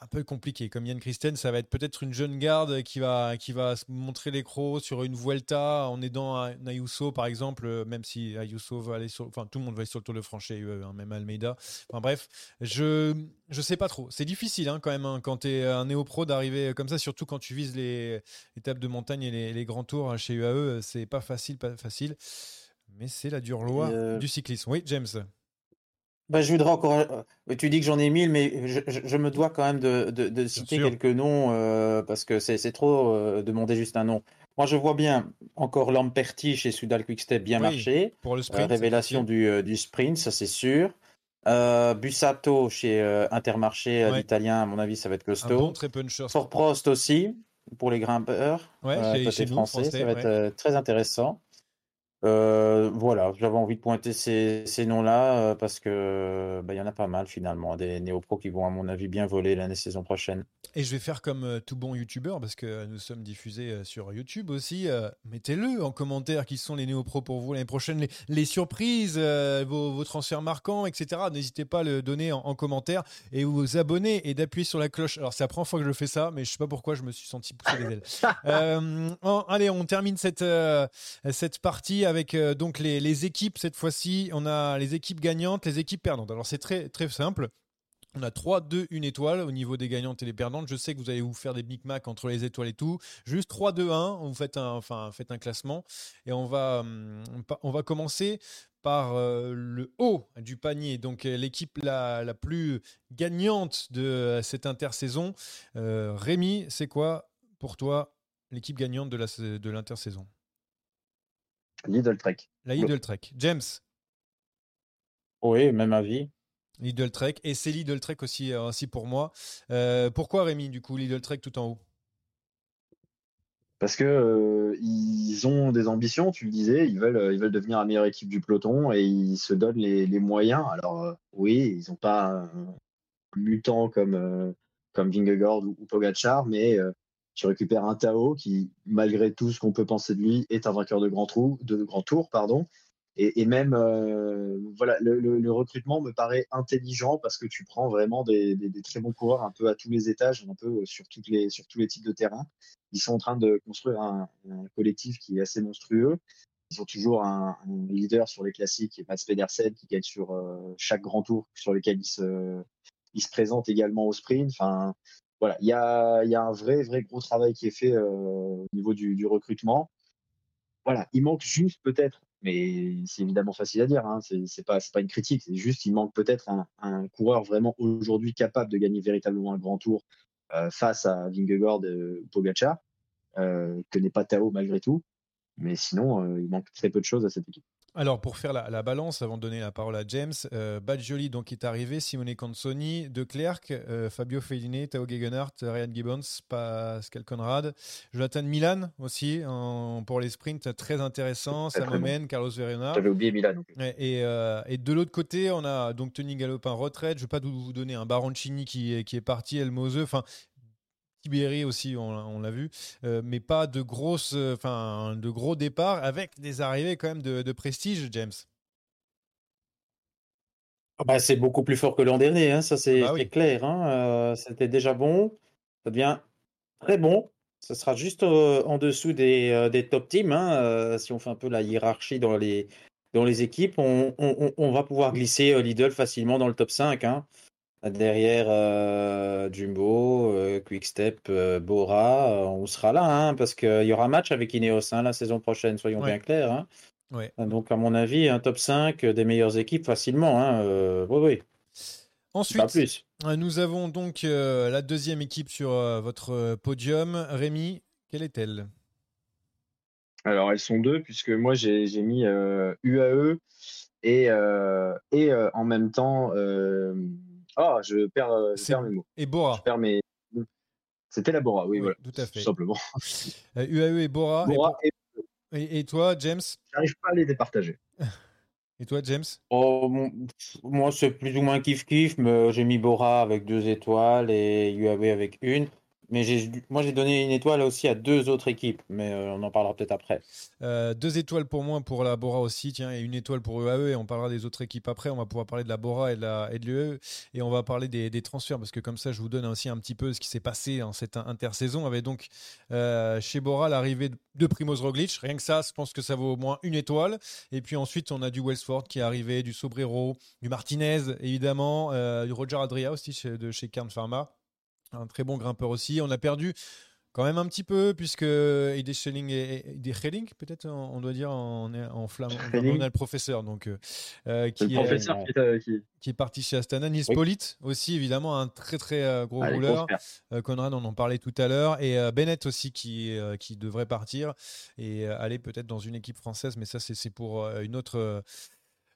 S1: Un peu compliqué. Comme Yann Christen, ça va être peut-être une jeune garde qui va, qui va montrer les crocs sur une Vuelta en aidant un Ayuso, par exemple, même si Ayuso va aller sur, enfin, tout le monde va aller sur le Tour de France chez eux, hein, même Almeida. Enfin bref, je je sais pas trop. C'est difficile hein, quand même hein, quand tu es un néo-pro d'arriver comme ça, surtout quand tu vises les étapes de montagne et les, grands tours chez UAE. C'est pas facile, pas facile. Mais c'est la dure loi euh, du cyclisme. Oui, James.
S2: Bah, je voudrais encore. Euh, tu dis que j'en ai mille, mais je, me dois quand même de, de, citer quelques noms euh, parce que c'est trop demander juste un nom. Moi, je vois bien encore Lamperti chez Soudal Quickstep bien marché.
S1: Pour le sprint.
S2: révélation du, du, sprint, ça c'est sûr. Euh, Bussato chez euh, Intermarché, euh, l'italien, à mon avis, ça va être costaud.
S1: Bon, très puncher.
S2: Fort Prost aussi, pour les grimpeurs.
S1: Ouais,
S2: chez, français, ça va être très intéressant. Euh, voilà, j'avais envie de pointer ces, ces noms-là euh, parce que bah, il y en a pas mal finalement, des néo-pros qui vont à mon avis bien voler l'année saison prochaine.
S1: Et je vais faire comme euh, tout bon youtubeur parce que nous sommes diffusés sur YouTube aussi. Mettez-le en commentaire qui sont les néo-pros pour vous l'année prochaine, les, les surprises, vos, vos, transferts marquants, etc. N'hésitez pas à le donner en, commentaire et vous abonner et d'appuyer sur la cloche. Alors c'est la première fois que je fais ça, mais je sais pas pourquoi je me suis senti pousser les ailes. allez, on termine cette cette partie avec euh, donc les, équipes cette fois-ci. On a les équipes gagnantes, les équipes perdantes. Alors c'est très très simple. On a 3, 2, 1 étoile au niveau des gagnantes et des perdantes. Je sais que vous allez vous faire des Big Mac entre les étoiles et tout. Juste 3, 2, 1. Vous faites un, enfin, faites un classement. Et on va, hum, commencer par euh, le haut du panier. Donc euh, l'équipe la, la, plus gagnante de cette intersaison. Rémi, c'est quoi pour toi l'équipe gagnante de l'intersaison?
S4: Lidl Trek.
S1: La Lidl Trek. James
S2: Oui, même avis.
S1: Lidl Trek. Et c'est Lidl Trek aussi, euh, aussi pour moi. Euh, pourquoi Rémi, du coup, Lidl Trek tout en haut?
S4: Parce que euh, ils ont des ambitions, tu le disais, ils veulent, ils veulent devenir la meilleure équipe du peloton et ils se donnent les, moyens. Alors oui, ils n'ont pas un mutant comme, comme Vingegaard ou, ou Pogachar, mais tu récupères un Tao qui, malgré tout ce qu'on peut penser de lui, est un vainqueur de grand, trou, de grand tour. Pardon. Et, même, euh, voilà, le, recrutement me paraît intelligent parce que tu prends vraiment des, très bons coureurs un peu à tous les étages, un peu sur, toutes les, sur tous les types de terrain. Ils sont en train de construire un, collectif qui est assez monstrueux. Ils ont toujours un, leader sur les classiques, Mats Pedersen, qui gagne sur euh, chaque grand tour sur lequel il se, il se présente également au sprint. Enfin, voilà, il y a, un vrai, vrai gros travail qui est fait euh, au niveau du, recrutement. Voilà, il manque juste peut-être, mais c'est évidemment facile à dire, hein, c'est pas, pas une critique, c'est juste il manque peut-être un, un, coureur vraiment aujourd'hui capable de gagner véritablement un grand tour euh, face à Vingegaard ou Pogacar, euh, que n'est pas Tao malgré tout. Mais sinon, euh, il manque très peu de choses à cette équipe.
S1: Alors, pour faire la, balance, avant de donner la parole à James, euh, Badgioli donc, est arrivé, Simone Consoni, De Klerk, euh, Fabio Fellini, Tao Gegenhardt, Ryan Gibbons, Pascal Conrad, Jonathan Milan aussi, pour les sprints très intéressants, Sam Omen, Carlos Verena.
S4: J'avais oublié Milan.
S1: Et, euh, et, de l'autre côté, on a donc Tony Galopin retraite. Je ne vais pas vous donner un Baroncini qui, qui est parti, El Moseux. Enfin, Tibéri aussi, on, l'a vu, euh, mais pas de grosses, euh, enfin de gros départs avec des arrivées quand même de, prestige, James.
S2: Ah bah, c'est beaucoup plus fort que l'an dernier, hein, ça c'est bah clair. Hein, euh, c'était déjà bon, ça devient très bon. Ce sera juste en dessous des, des top teams. Hein, si on fait un peu la hiérarchie dans les, dans les équipes, on, on va pouvoir glisser Lidl facilement dans le top 5. Hein. Derrière euh, Jumbo, euh, Quickstep, euh, Bora, on sera là, hein, parce qu'il y aura match avec Ineos hein, la saison prochaine, soyons bien clairs. Hein. Donc, à mon avis, un top 5 des meilleures équipes facilement. oui, oui.
S1: Ensuite, nous avons donc la deuxième équipe sur votre podium. Rémi, quelle est-elle?
S4: Alors, elles sont deux, puisque moi, j'ai mis UAE et, et en même temps ah, je perds, euh, je perds mes mots.
S1: Et Bora.
S4: Je perds mes... C'était la Bora, oui, voilà.
S1: Tout à fait.
S4: Tout simplement.
S1: UAE et Bora.
S4: Bora
S1: et, et... et, toi, James?
S4: J'arrive pas à les départager.
S1: Et toi, James?
S2: Oh, moi, c'est plus ou moins kiff-kiff, mais j'ai mis Bora avec deux étoiles et UAV avec une. Mais moi, j'ai donné une étoile aussi à deux autres équipes, mais euh, on en parlera peut-être après.
S1: Euh, deux étoiles pour moi pour la Bora aussi, tiens, et une étoile pour UAE, et on parlera des autres équipes après. On va pouvoir parler de la Bora et de, de l'UAE, et on va parler des, transferts, parce que comme ça, je vous donne aussi un petit peu ce qui s'est passé en cette intersaison, avec donc euh, chez Bora l'arrivée de Primoz Roglic. Rien que ça, je pense que ça vaut au moins une étoile. Et puis ensuite, on a du Wellsford qui est arrivé, du Sobrero, du Martinez, évidemment, du Roger Adria aussi de chez Kern Pharma. Un très bon grimpeur aussi. On a perdu quand même un petit peu, puisque Ide Schelling et Schelling, peut-être on doit dire en, en flamand. On a le professeur, donc euh, euh, qui,
S4: le
S1: est,
S4: professeur qui, t'a- qui...
S1: qui est parti chez Astana. Nils
S2: Oui.
S1: Pollitt aussi, évidemment, un très très euh, gros
S4: les
S1: rouleur. Euh, Conrad, on en parlait tout à l'heure. Et euh, Bennett aussi qui, euh, qui devrait partir et euh, aller peut-être dans une équipe française. Mais ça, c'est pour euh, une autre. euh,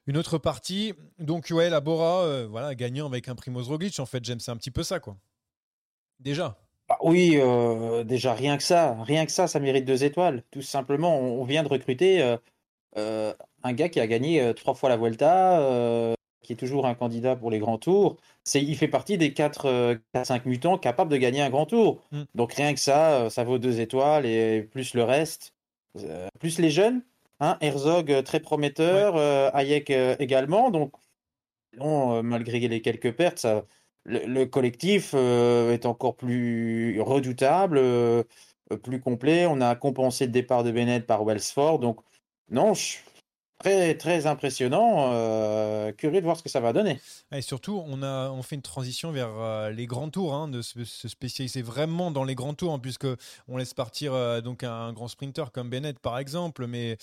S1: une autre partie. Donc, ouais, la Bora, euh, voilà, gagnant avec un Primoz Roglic, en fait, j'aime, c'est un petit peu ça, quoi. Déjà.
S2: Bah oui, euh, déjà rien que ça, rien que ça, ça mérite deux étoiles. Tout simplement, on, vient de recruter euh, euh, un gars qui a gagné trois fois la Vuelta, qui est toujours un candidat pour les grands tours. C'est, il fait partie des 4 5 mutants capables de gagner un grand tour.
S1: Mm.
S2: Donc rien que ça, ça vaut deux étoiles et plus le reste, plus les jeunes. Hein, Herzog très prometteur, Hayek également. Donc non, malgré les quelques pertes, ça, le, le collectif euh, est encore plus redoutable, euh, plus complet. On a compensé le départ de Bennett par Wellsford. Donc, non, je- très, impressionnant. euh, curieux de voir ce que ça va donner.
S1: Et surtout, on, a, fait une transition vers euh, les grands tours, hein, de se, se spécialiser vraiment dans les grands tours, hein, puisque on laisse partir euh, donc un, grand sprinter comme Bennett par exemple, mais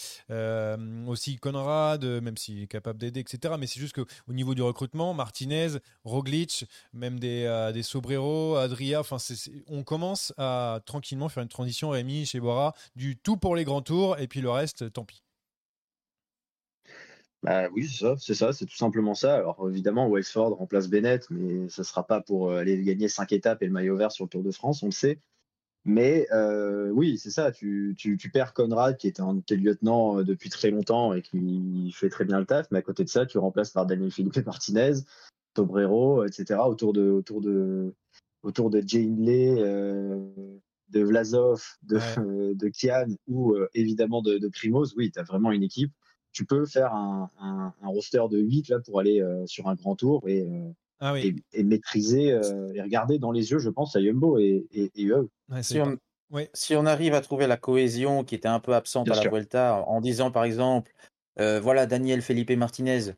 S1: aussi Conrad, même s'il est capable d'aider, etc. Mais c'est juste qu'au niveau du recrutement, Martinez, Roglic, même des, Sobrero, Adria, enfin, on commence à tranquillement faire une transition, Rémi, chez Bora, du tout pour les grands tours, et puis le reste, tant pis.
S4: Bah oui, c'est ça, c'est ça, c'est tout simplement ça. Alors évidemment, Wexford remplace Bennett, mais ce sera pas pour euh, aller gagner cinq étapes et le maillot vert sur le Tour de France, on le sait. Mais euh, oui, c'est ça. Tu, tu, tu perds Conrad, qui est un est lieutenant euh, depuis très longtemps et qui fait très bien le taf. Mais à côté de ça, tu remplaces par Daniel Felipe Martinez, Tobrero, etc. Autour de autour de autour de Jay Hindley, euh, de Vlasov, de,
S1: Ouais.
S4: euh, de Kian ou évidemment de, de Primoz. Oui, tu as vraiment une équipe. Tu peux faire un, un, un roster de 8 là pour aller euh, sur un grand tour et, euh,
S1: Ah oui,
S4: et, et maîtriser euh, et regarder dans les yeux, je pense, à Yumbo et, et, et eux.
S1: Ouais, c'est
S2: Si on,
S1: ouais.
S2: si on arrive à trouver la cohésion qui était un peu absente
S4: Bien
S2: à la
S4: sûr.
S2: Vuelta, en disant par exemple, euh, voilà, Daniel Felipe Martinez,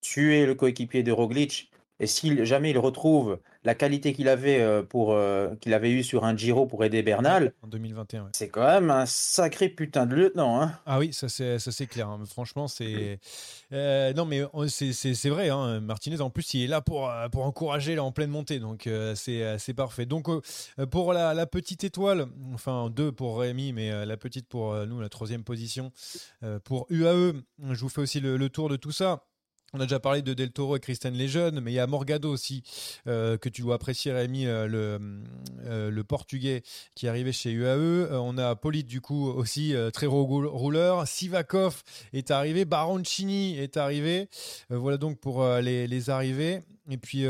S2: tu es le coéquipier de Roglic, et si jamais il retrouve la qualité qu'il avait euh, pour euh, qu'il avait eu sur un Giro pour aider Bernal,
S1: en 2021. ouais.
S2: c'est quand même un sacré putain de lieutenant, hein.
S1: Ah oui, ça c'est ça c'est clair. hein. Franchement, c'est euh, non mais on- c'est c'est c'est vrai. Hein. Martinez en plus il est là pour pour encourager là en pleine montée, donc euh, c'est c'est parfait. Donc euh, pour la, la petite étoile, enfin deux pour Rémi, mais la petite pour nous la troisième position pour UAE. Je vous fais aussi le, le tour de tout ça. On a déjà parlé de Del Toro et Christian Lejeune, mais il y a Morgado aussi, euh, que tu dois apprécier, Rémi, euh, le, euh, le portugais qui est arrivé chez UAE. On a Polite, du coup, aussi, très rouleur. Sivakov est arrivé. Baroncini est arrivé. Voilà donc pour les, les arrivées. Et puis,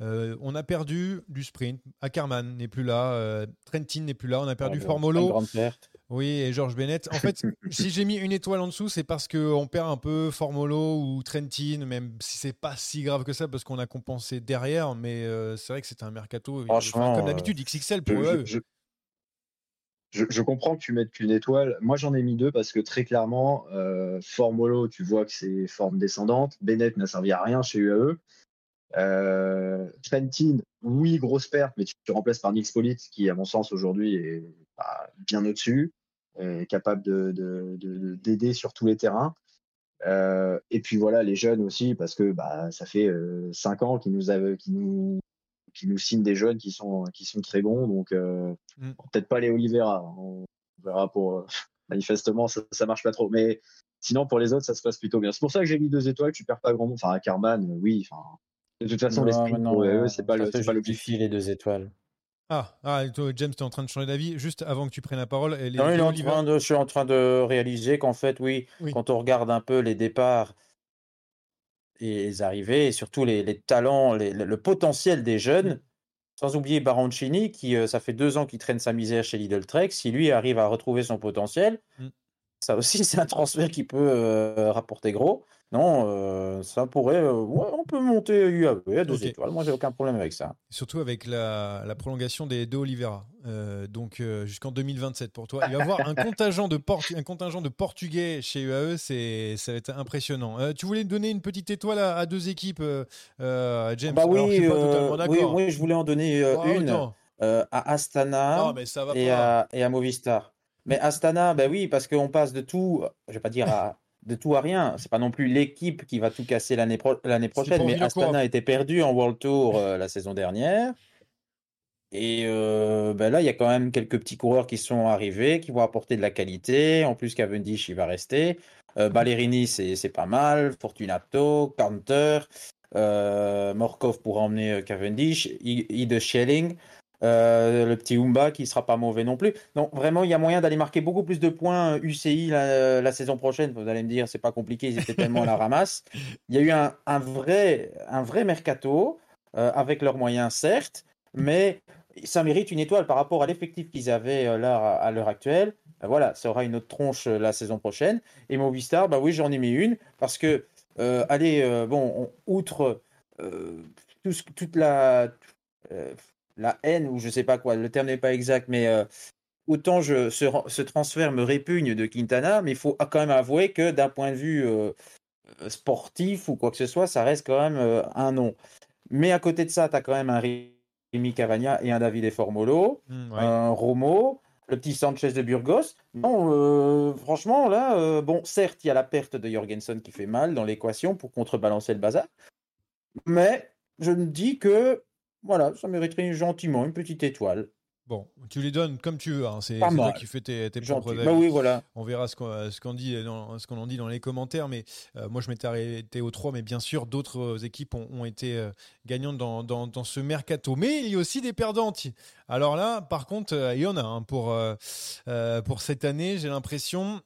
S1: on a perdu du sprint. Ackerman n'est plus là. Trentin n'est plus là. On a perdu
S2: Une
S1: Formolo.
S2: grande perte.
S1: Oui, et Georges Bennett. En fait, si j'ai mis une étoile en dessous, c'est parce qu'on perd un peu Formolo ou Trentin, même si c'est pas si grave que ça, parce qu'on a compensé derrière. Mais euh, c'est vrai que c'était un mercato, enfin,
S2: Franchement,
S1: comme
S2: euh,
S1: d'habitude, XXL pour
S4: Je,
S1: eux.
S4: je, je- je- je comprends que tu mettes qu'une étoile. Moi, j'en ai mis deux parce que très clairement, euh, Formolo, tu vois que c'est forme descendante. Bennett n'a servi à rien chez UAE. Euh, Trentin, oui, grosse perte, mais tu te remplaces par Nils Pollitt, qui, à mon sens, aujourd'hui est bah, bien au-dessus, est capable de- de- de- d'aider sur tous les terrains. Euh, et puis voilà, les jeunes aussi, parce que bah, ça fait euh, cinq ans qu'ils nous, avaient- nous, qu'ils nous signent des jeunes qui sont, qui sont très bons. Donc, euh,
S1: Mm.
S4: peut-être pas les Oliveira. On verra pour. euh, manifestement, ça, ça marche pas trop. Mais sinon, pour les autres, ça se passe plutôt bien. C'est pour ça que j'ai mis deux étoiles. Tu perds pas grand monde. Enfin, à Carman, euh, oui. Enfin, de toute façon, pour eux, c'est pas l'objectif.
S2: les deux étoiles.
S1: Ah, ah toi, James, tu es en train de changer d'avis. Juste avant que tu prennes la parole, et les
S2: Non, il est en
S1: Oliver-
S2: train de, je suis en train de réaliser qu'en fait, oui,
S1: Oui.
S2: quand on regarde un peu les départs, les arrivées et surtout les, les talents, les- le le potentiel des jeunes. Sans oublier Baroncini, qui euh, ça fait deux ans qu'il traîne sa misère chez Lidl Trek. Si lui arrive à retrouver son potentiel,
S1: Mm.
S2: Ça aussi c'est un transfert qui peut euh, rapporter gros. Non, euh, ça pourrait. euh, ouais, on peut monter UAE à deux étoiles. Moi, j'ai aucun problème avec ça.
S1: Surtout avec la, la prolongation des De Oliveira, donc jusqu'en 2027 pour toi. Il va y avoir un contingent de, Portu- un contingent de Portugais chez UAE, c'est, ça va être impressionnant. Tu voulais donner une petite étoile à, à deux équipes, James?
S2: Bah
S1: Alors, je
S2: oui,
S1: suis pas totalement
S2: oui, je voulais en donner
S1: Oh,
S2: une à Astana.
S1: Non, mais ça va
S2: et
S1: pas.
S2: à, et à Movistar. Mais Astana, ben oui, parce qu'on passe de tout, je vais pas dire à, de tout à rien. C'est pas non plus l'équipe qui va tout casser l'année pro- l'année prochaine, mais. Astana était perdu en World Tour euh, la saison dernière. Et euh, ben là, il y a quand même quelques petits coureurs qui sont arrivés, qui vont apporter de la qualité. En plus, Cavendish, il va rester. Euh, Ballerini, c'est c'est pas mal. Fortunato, Canter, euh, Morkov pour emmener Cavendish, I- Ide Schelling. Euh, le petit Umba qui sera pas mauvais non plus. Donc vraiment, il y a moyen d'aller marquer beaucoup plus de points euh, UCI la, la saison prochaine. Vous allez me dire, c'est pas compliqué, ils étaient tellement à la ramasse. Il y a eu un, un vrai, un vrai mercato euh, avec leurs moyens, certes, mais ça mérite une étoile par rapport à l'effectif qu'ils avaient euh, là à l'heure actuelle. Ben voilà, ça aura une autre tronche euh, la saison prochaine. Et Movistar, bah oui, j'en ai mis une parce que, euh, allez, euh, bon, on- outre euh, tout ce- toute la, euh, la haine ou je sais pas quoi, le terme n'est pas exact, mais euh, autant je, ce, ce transfert me répugne de Quintana, mais il faut quand même avouer que d'un point de vue euh, sportif ou quoi que ce soit, ça reste quand même euh, un nom. Mais à côté de ça, tu as quand même un Rémi Cavagna et un Davide Formolo,
S1: ouais.
S2: un Romo, le petit Sanchez de Burgos. Non, franchement, là, bon, certes, il y a la perte de Jorgensen qui fait mal dans l'équation pour contrebalancer le bazar, mais je me dis que, voilà, ça mériterait gentiment une petite étoile.
S1: Bon, tu les donnes comme tu veux. hein. C'est toi qui fais tes, tes propres
S2: Bah oui, voilà.
S1: On verra ce qu'on dit dans, ce qu'on en dit dans les commentaires, mais euh, moi je m'étais arrêté aux 3, mais bien sûr d'autres euh, équipes ont, ont été euh, gagnantes dans, dans, dans ce mercato. Mais il y a aussi des perdantes. Alors là, par contre, euh, il y en a hein, pour, pour cette année, j'ai l'impression.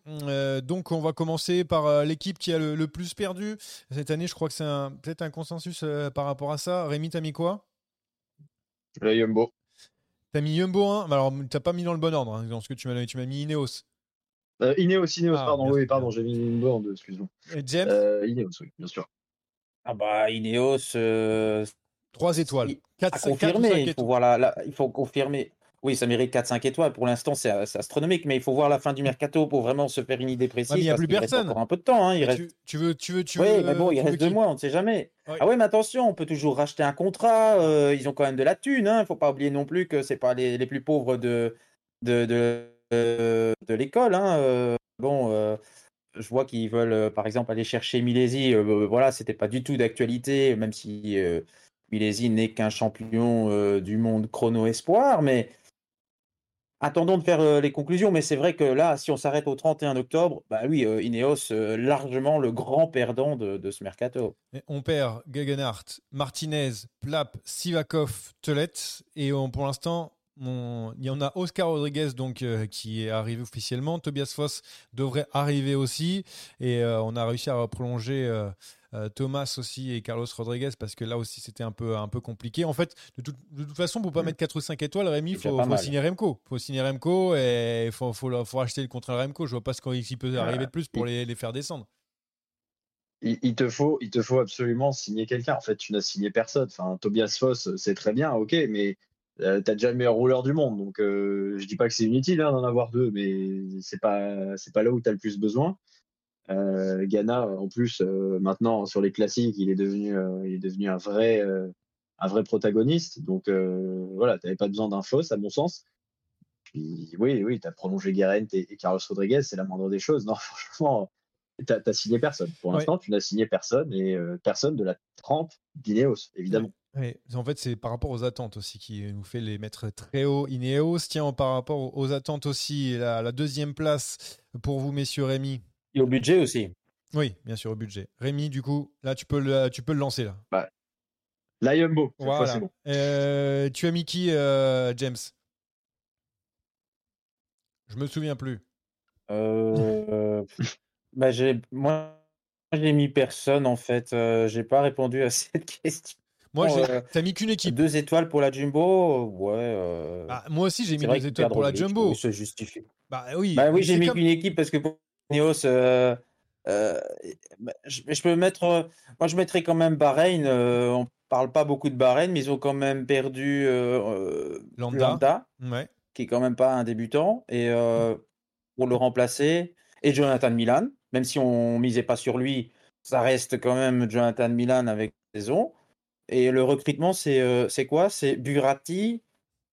S1: Donc on va commencer par l'équipe qui a le, le plus perdu. Cette année, je crois que c'est peut-être un consensus par rapport à ça. Rémi, t'as mis quoi?
S4: Le Yumbo.
S1: T'as mis Yumbo 1, mais alors t'as pas mis dans le bon ordre, hein, dans ce que tu m'as donné, tu m'as mis Ineos.
S4: Euh, Ineos, Ineos,
S1: Ah,
S4: pardon, oui, pardon, j'ai mis Yumbo en deux, excuse-moi.
S1: Et James,
S4: Euh, Ineos, oui, bien sûr.
S2: Ah bah, Ineos, euh,
S1: 3 étoiles.
S2: il-
S1: 4,
S2: à
S1: 5
S2: confirmer, il faut la, la- il faut confirmer. Oui, ça mérite 4-5 étoiles. Pour l'instant, c'est c'est astronomique, mais il faut voir la fin du mercato pour vraiment se faire une idée précise.
S1: Ouais, il y a plus
S2: qu'il reste
S1: personne.
S2: encore un peu de temps. hein, il reste...
S1: tu, tu veux, tu veux, tu
S2: Oui,
S1: veux.
S2: mais bon, il reste deux
S1: qui
S2: mois, on ne sait jamais.
S1: Ouais.
S2: Ah ouais, mais attention, on peut toujours racheter un contrat. euh, ils ont quand même de la thune. Il ne faut pas oublier non plus que c'est pas les, les plus pauvres de, de, de, de, de l'école. hein, euh, bon, euh, je vois qu'ils veulent, euh, par exemple, aller chercher Milesi. euh, voilà, c'était pas du tout d'actualité, même si euh, Milesi n'est qu'un champion euh, du monde chrono espoir. Mais attendons de faire euh, les conclusions. Mais c'est vrai que là, si on s'arrête au 31 octobre, bah oui, euh, Ineos, euh, largement le grand perdant de, ce mercato.
S1: On perd Gegenhardt, Martinez, Plap, Sivakov, Telet. Et pour l'instant, il y en a Oscar Rodriguez donc, qui est arrivé officiellement. Tobias Foss devrait arriver aussi. Et on a réussi à prolonger Thomas aussi et Carlos Rodriguez parce que là aussi c'était un peu, un peu compliqué. En fait, de, toute- de toute façon, pour pas
S2: Mm.
S1: mettre 4 ou 5 étoiles, Rémi, il faut, signer Remco. faut signer Remco et il faut, faut, faut acheter le contrat de Remco. Je vois pas ce qu'il peut arriver de plus pour les, les faire descendre.
S4: Il, il te faut, il te faut absolument signer quelqu'un. En fait, tu n'as signé personne. Enfin, Tobias Foss, c'est très bien, ok, mais tu as déjà le meilleur rouleur du monde. Donc, euh, je dis pas que c'est inutile hein, d'en avoir deux, mais c'est pas, c'est pas là où tu as le plus besoin. Euh, Ghana, en plus, euh, maintenant sur les classiques, il est devenu, euh, il est devenu un vrai, un vrai protagoniste. Donc voilà, tu n'avais pas besoin d'un Foss, à mon sens. Puis oui, oui, tu as prolongé Guerrero et, et Carlos Rodriguez, c'est la moindre des choses. Non, franchement, tu n'as signé personne. Pour
S1: Ouais.
S4: l'instant, tu n'as signé personne et personne de la trempe d'Ineos, évidemment.
S1: Oui, en fait, c'est par rapport aux attentes aussi qui nous fait les mettre très haut. Ineos, tiens, par rapport aux attentes aussi, la, la deuxième place pour vous, messieurs Rémi?
S2: Et au budget aussi.
S1: Oui, bien sûr, au budget. Rémi, du coup, là, tu peux le, tu peux le lancer. Là.
S4: Yumbo, fois,
S1: Voilà.
S4: c'est bon.
S1: Euh, tu as mis qui, euh, James? Je me souviens plus.
S2: Euh, bah, j'ai, moi, J'ai mis personne en fait. Euh, j'ai pas répondu à cette question.
S1: Moi,
S2: euh,
S1: t'as mis qu'une équipe.
S2: Deux étoiles pour la Jumbo, ouais. euh,
S1: Bah, moi aussi, j'ai mis deux étoiles pour la Jumbo.
S2: oui, se justifie.
S1: Bah oui.
S2: Bah oui, j'ai mis qu'une équipe parce que pour Ineos, euh, euh, je, je peux mettre. euh, moi, je mettrais quand même Bahreïn. on parle pas beaucoup de Bahreïn, mais ils ont quand même perdu
S1: Landa. Ouais.
S2: qui est quand même pas un débutant, et pour le remplacer, et Jonathan Milan, même si on misait pas sur lui, ça reste quand même Jonathan Milan avec saison. Et le recrutement, c'est quoi? C'est Burati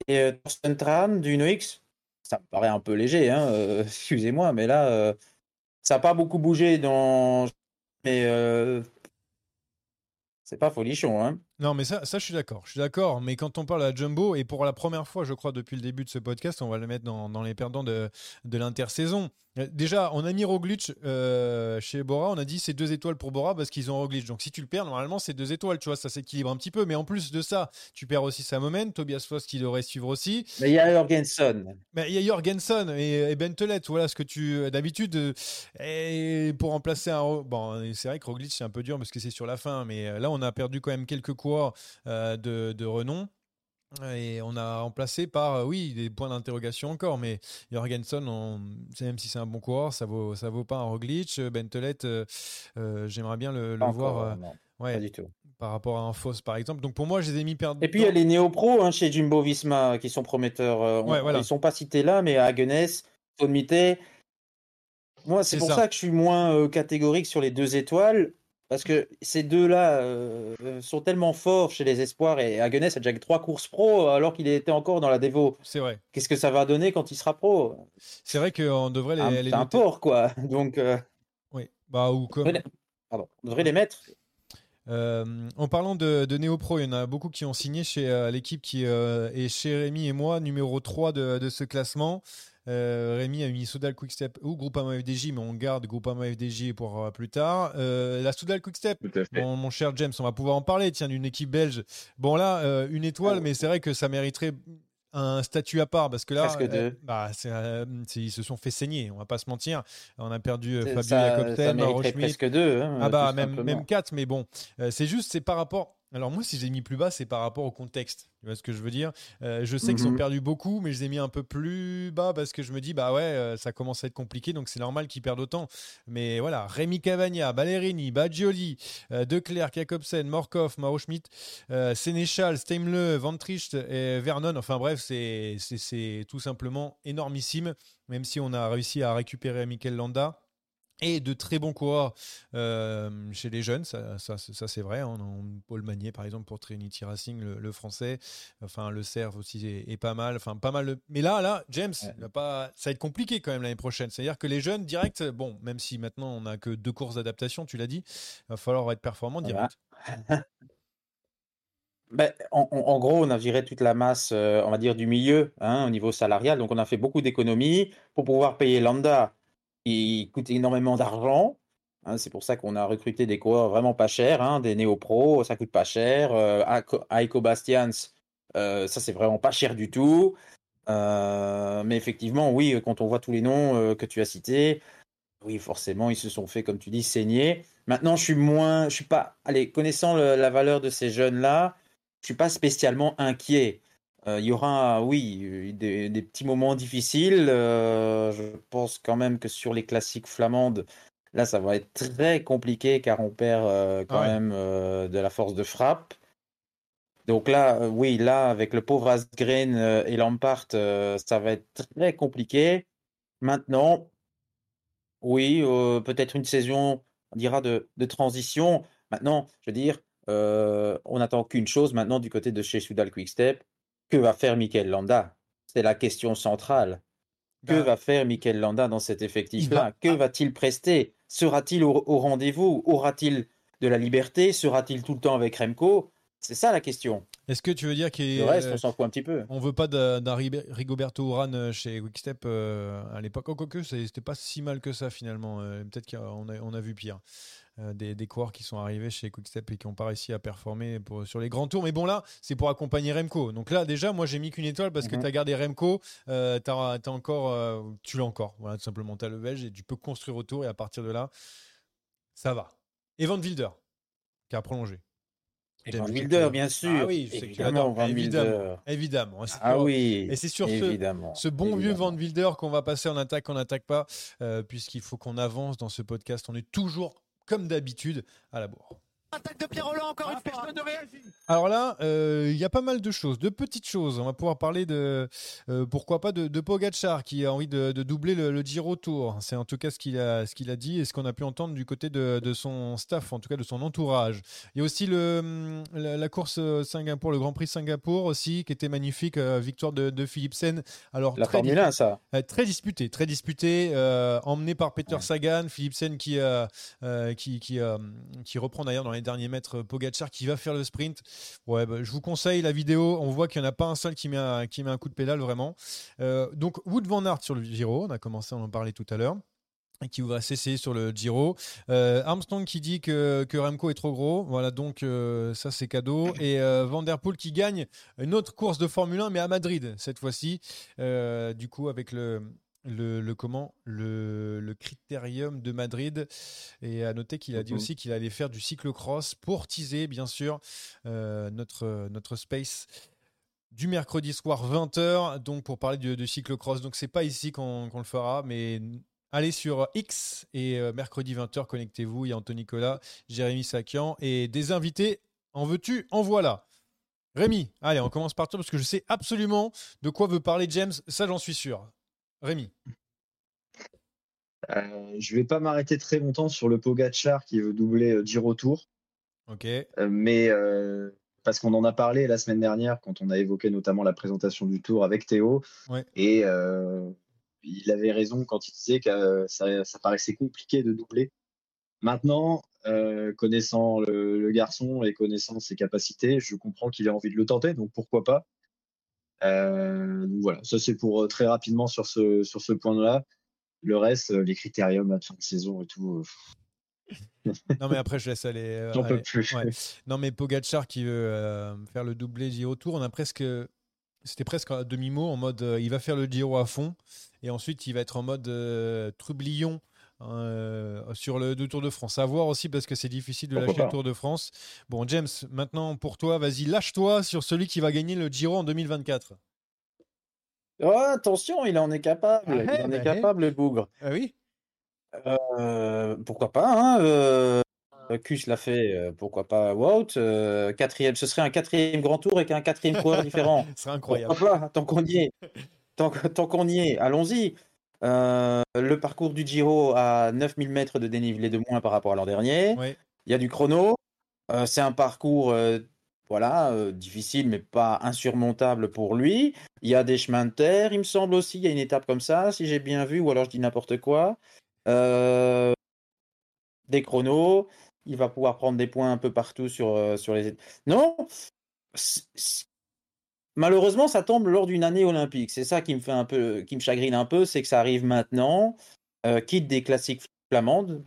S2: et Torsten Tran du NOX. Ça me paraît un peu léger, hein, euh, excusez-moi, mais là, euh, ça n'a pas beaucoup bougé dans. Mais euh, c'est pas folichon, hein.
S1: Non, mais ça, ça, je suis d'accord. Je suis d'accord. Mais quand on parle à Jumbo, et pour la première fois, je crois, depuis le début de ce podcast, on va le mettre dans, dans les perdants de, de l'intersaison. Euh, Déjà, on a mis Roglic euh, chez Bora. On a dit c'est deux étoiles pour Bora parce qu'ils ont Roglic. Donc si tu le perds, normalement, c'est deux étoiles. Tu vois, ça s'équilibre un petit peu. Mais en plus de ça, tu perds aussi sa moment. Tobias Foss qui devrait suivre aussi.
S2: Mais il y a Jorgensen.
S1: Mais il y a Jorgensen et, et Bentelet, voilà ce que tu d'habitude euh, et pour remplacer un bon c'est vrai que Roglic c'est un peu dur parce que c'est sur la fin mais là on a perdu quand même quelques coureurs euh, de, de renom et on a remplacé par euh, oui des points d'interrogation encore mais Jorgensen on, même si c'est un bon coureur ça vaut ça vaut pas un Roglic Bentelet euh, euh, j'aimerais bien le, le voir
S2: encore,
S1: euh,
S2: non,
S1: ouais,
S2: pas du tout.
S1: par rapport à un Foss par exemple donc pour moi je les ai mis perdants
S2: Et puis il y a les néo-pros hein, chez Jumbo Visma qui sont prometteurs. euh, on-
S1: Ouais, voilà.
S2: Ils sont pas cités là, mais Hagenes, Tomite. Moi, c'est
S1: C'est
S2: pour
S1: ça.
S2: ça. que je suis moins euh, catégorique sur les deux étoiles. Parce que ces deux-là euh, sont tellement forts chez les espoirs. Et Hagenes a déjà trois courses pro alors qu'il était encore dans la Devo.
S1: c'est vrai
S2: Qu'est-ce que ça va donner quand il sera pro?
S1: C'est vrai qu'on devrait les,
S2: Un,
S1: les
S2: c'est un
S1: noter.
S2: porc, quoi. Donc, euh,
S1: oui bah ou comme
S2: pardon, on devrait les mettre.
S1: Euh, en parlant de, de Néo-Pro, il y en a beaucoup qui ont signé chez euh, l'équipe qui euh, est chez Rémi et moi, numéro 3 de, de ce classement. Euh, Rémi a mis Soudal Quickstep ou Groupama FDJ, mais on garde Groupama FDJ pour euh, plus tard. Euh, la Soudal Quickstep, mon, mon cher James, on va pouvoir en parler, tiens, d'une équipe belge. Bon là, une étoile, mais c'est vrai que ça mériterait un statut à part parce que là, euh, bah, euh, ils se sont fait saigner, on va pas se mentir. On a perdu Fabio Mauro
S2: mériterait
S1: Schmidt,
S2: presque deux. hein,
S1: ah bah même, même 4, mais bon, euh, c'est juste, c'est par rapport... Alors moi, si j'ai mis plus bas, c'est par rapport au contexte. Tu vois ce que je veux dire? Euh, Je sais qu'ils ont
S2: Mhm.
S1: perdu beaucoup, mais je les ai mis un peu plus bas parce que je me dis, bah ouais, euh, ça commence à être compliqué, donc c'est normal qu'ils perdent autant. Mais voilà, Rémi Cavagna, Ballerini, Baggioli, euh, De Klerk, Jacobsen, Morkov, Schmidt, euh, Sénéchal, Steimle, Van Tricht et Vernon. Enfin bref, c'est c'est- c'est tout simplement énormissime, même si on a réussi à récupérer Mikel Landa et de très bons coureurs euh, chez les jeunes, ça, ça, ça, c'est vrai. hein. Paul Magnier, par exemple, pour Trinity Racing, le, le français. Enfin, le Serve aussi est, est pas mal. Enfin, pas mal. de- Mais là, là, James,
S2: Ouais.
S1: pas... ça va être compliqué quand même l'année prochaine. C'est-à-dire que les jeunes, direct, bon, même si maintenant on n'a que deux courses d'adaptation, tu l'as dit, il va falloir être performant
S2: Voilà.
S1: direct.
S2: Ben, en, en- en gros, on a viré toute la masse, euh, on va dire, du milieu hein, au niveau salarial. Donc, on a fait beaucoup d'économies pour pouvoir payer Landa, qui coûte énormément d'argent. Hein, c'est pour ça qu'on a recruté des coureurs vraiment pas chers, hein, des néo-pros, ça coûte pas cher. Euh, Aiko Bastians, euh, ça, c'est vraiment pas cher du tout. Euh, mais effectivement, oui, quand on voit tous les noms que tu as cités, oui, forcément, ils se sont fait, comme tu dis, saigner. Maintenant, je suis moins, je suis pas, allez, connaissant la valeur de ces jeunes-là, je suis pas spécialement inquiet. Euh, il y aura, oui, des, des petits moments difficiles. Euh, je pense quand même que sur les classiques flamandes, là, ça va être très compliqué car on perd euh, quand
S1: ouais.
S2: même de la force de frappe. Donc là, oui, là, avec le pauvre Asgreen et Lampart, ça va être très compliqué. Maintenant, oui, euh, peut-être une saison, on dira, de, de transition. Maintenant, je veux dire, euh, on n'attend qu'une chose maintenant du côté de chez Soudal Quickstep. Que va faire Mikel Landa? C'est la question centrale. Que
S1: Bah,
S2: va faire Mikel Landa dans cet effectif-là?
S1: va-
S2: Que va-t-il prester? Sera-t-il au, au rendez-vous? Aura-t-il de la liberté? Sera-t-il tout le temps avec Remco? C'est ça la question.
S1: Est-ce que tu veux dire qu'il
S2: Le reste, on s'en fout un petit peu.
S1: On veut pas d'un Rigoberto Urán euh, chez Quickstep euh, à l'époque. Oh, quoique, c'était pas si mal que ça finalement. Euh, Peut-être qu'on a, on a vu pire. Euh, des, des coureurs qui sont arrivés chez Quickstep et qui n'ont pas réussi à performer pour, sur les grands tours. Mais bon, là, c'est pour accompagner Remco. Donc là, déjà, moi, j'ai mis qu'une étoile parce que
S2: Mhm.
S1: tu as gardé Remco. euh, encore, euh, tu l'as encore. Voilà, tout simplement, tu as le Belge et tu peux construire autour. Et à partir de là, ça va. Et Van Wilder, qui a prolongé.
S2: Et Van Wilder, bien sûr.
S1: Ah oui, c'est
S2: évidemment, Van
S1: évidemment,
S2: Wilder.
S1: évidemment. C'est
S2: Ah
S1: pour-
S2: oui.
S1: Et c'est sur ce,
S2: évidemment.
S1: ce bon vieux
S2: évidemment.
S1: Van Wilder qu'on va passer en attaque, en attaque pas, euh, puisqu'il faut qu'on avance dans ce podcast. On est toujours, comme d'habitude, à la bourre.
S3: Attaque de Pierre Roland, encore une personne ne réagit.
S1: Alors là, euh, il y a pas mal de choses, de petites choses. On va pouvoir parler de, euh, pourquoi pas, de, de Pogacar qui a envie de, de doubler le, le Giro Tour. C'est en tout cas ce qu'il a, ce qu'il a dit et ce qu'on a pu entendre du côté de, de son staff, en tout cas de son entourage. Il y a aussi le, hum, la, la course euh, Singapour, le Grand Prix Singapour aussi, qui était magnifique, euh, victoire de, de Philipsen. Alors
S2: La
S1: très
S2: Formule 1, ça.
S1: euh, très disputé, très disputé, euh, emmené par Peter
S2: Ouais.
S1: Sagan, Philipsen qui, euh, euh, qui, qui, euh, qui reprend d'ailleurs dans les derniers mètres euh, qui va faire le sprint. Ouais, bah, je vous conseille la vidéo, on voit qu'il n'y en a pas un seul qui met un, coup de pédale vraiment. Euh, donc Wood Van Aert sur le Giro, on a commencé à en parler tout à l'heure. Qui va s'essayer sur le Giro. Euh, Armstrong qui dit que, Remco est trop gros. Voilà, donc ça c'est cadeau. Et euh, Van Der Poel qui gagne une autre course de Formule 1, mais à Madrid cette fois-ci. Du coup, avec le, le, le comment le, le critérium de Madrid. Et à noter qu'il a dit
S4: Mhm.
S1: aussi qu'il allait faire du cyclocross pour teaser, bien sûr, euh, notre, notre space du mercredi soir 20h, donc pour parler de, de cyclocross. Donc c'est pas ici qu'on qu'on le fera, mais allez sur X et euh, mercredi 20h, connectez-vous. Il y a Anthony Nicolas, Jérémy Sakian et des invités. En veux-tu En voilà. Rémi, allez, on commence par toi parce que je sais absolument de quoi veut parler James. Ça, j'en suis sûr. Rémi.
S4: Euh, je vais pas m'arrêter très longtemps sur le Pogachar qui veut doubler euh, Giro Tour,
S1: Ok.
S4: euh, mais euh, parce qu'on en a parlé la semaine dernière quand on a évoqué notamment la présentation du Tour avec Théo,
S1: Ouais.
S4: et il avait raison quand il disait que ça, ça paraissait compliqué de doubler. Maintenant, euh, connaissant le, le garçon et connaissant ses capacités, je comprends qu'il ait envie de le tenter, donc pourquoi pas. Euh, donc voilà, ça c'est pour euh, très rapidement sur ce, sur ce point-là. Le reste, euh, les critériums de fin de saison et tout,
S1: Non, mais après, je laisse aller.
S4: j'en peux plus.
S1: Ouais. Non, mais Pogachar qui veut faire le doublé Giro Tour, on a presque. C'était presque à demi-mot en mode euh, il va faire le Giro à fond et ensuite il va être en mode euh, trublion euh, sur le Tour de France. À voir aussi parce que c'est difficile de
S4: Pourquoi
S1: lâcher le. Tour de France. Bon, James, maintenant pour toi, vas-y, lâche-toi sur celui qui va gagner le Giro en 2024.
S2: Oh, attention, il en est capable.
S1: Ah,
S2: il en
S1: bah,
S2: est capable, le bougre.
S1: Ah oui
S2: Euh, pourquoi pas, hein, euh, l'a fait, euh, pourquoi pas Wout. quatrième, ce serait un quatrième grand tour avec un quatrième coureur différent.
S1: Ce serait incroyable.
S2: Pourquoi pas, tant qu'on y est. Tant qu'on y est, allons-y. Euh, le parcours du Giro à 9000 mètres de dénivelé de moins par rapport à l'an dernier. Il y a du chrono. Euh, c'est un parcours euh, voilà, difficile, mais pas insurmontable pour lui. Il y a des chemins de terre, il me semble aussi. Il y a une étape comme ça, si j'ai bien vu, ou alors je dis n'importe quoi. Des chronos. Il va pouvoir prendre des points un peu partout sur, sur les. Non! Malheureusement, ça tombe lors d'une année olympique. C'est ça qui me fait un peu, qui me chagrine un peu, c'est que ça arrive maintenant, euh, quitte des classiques flamandes.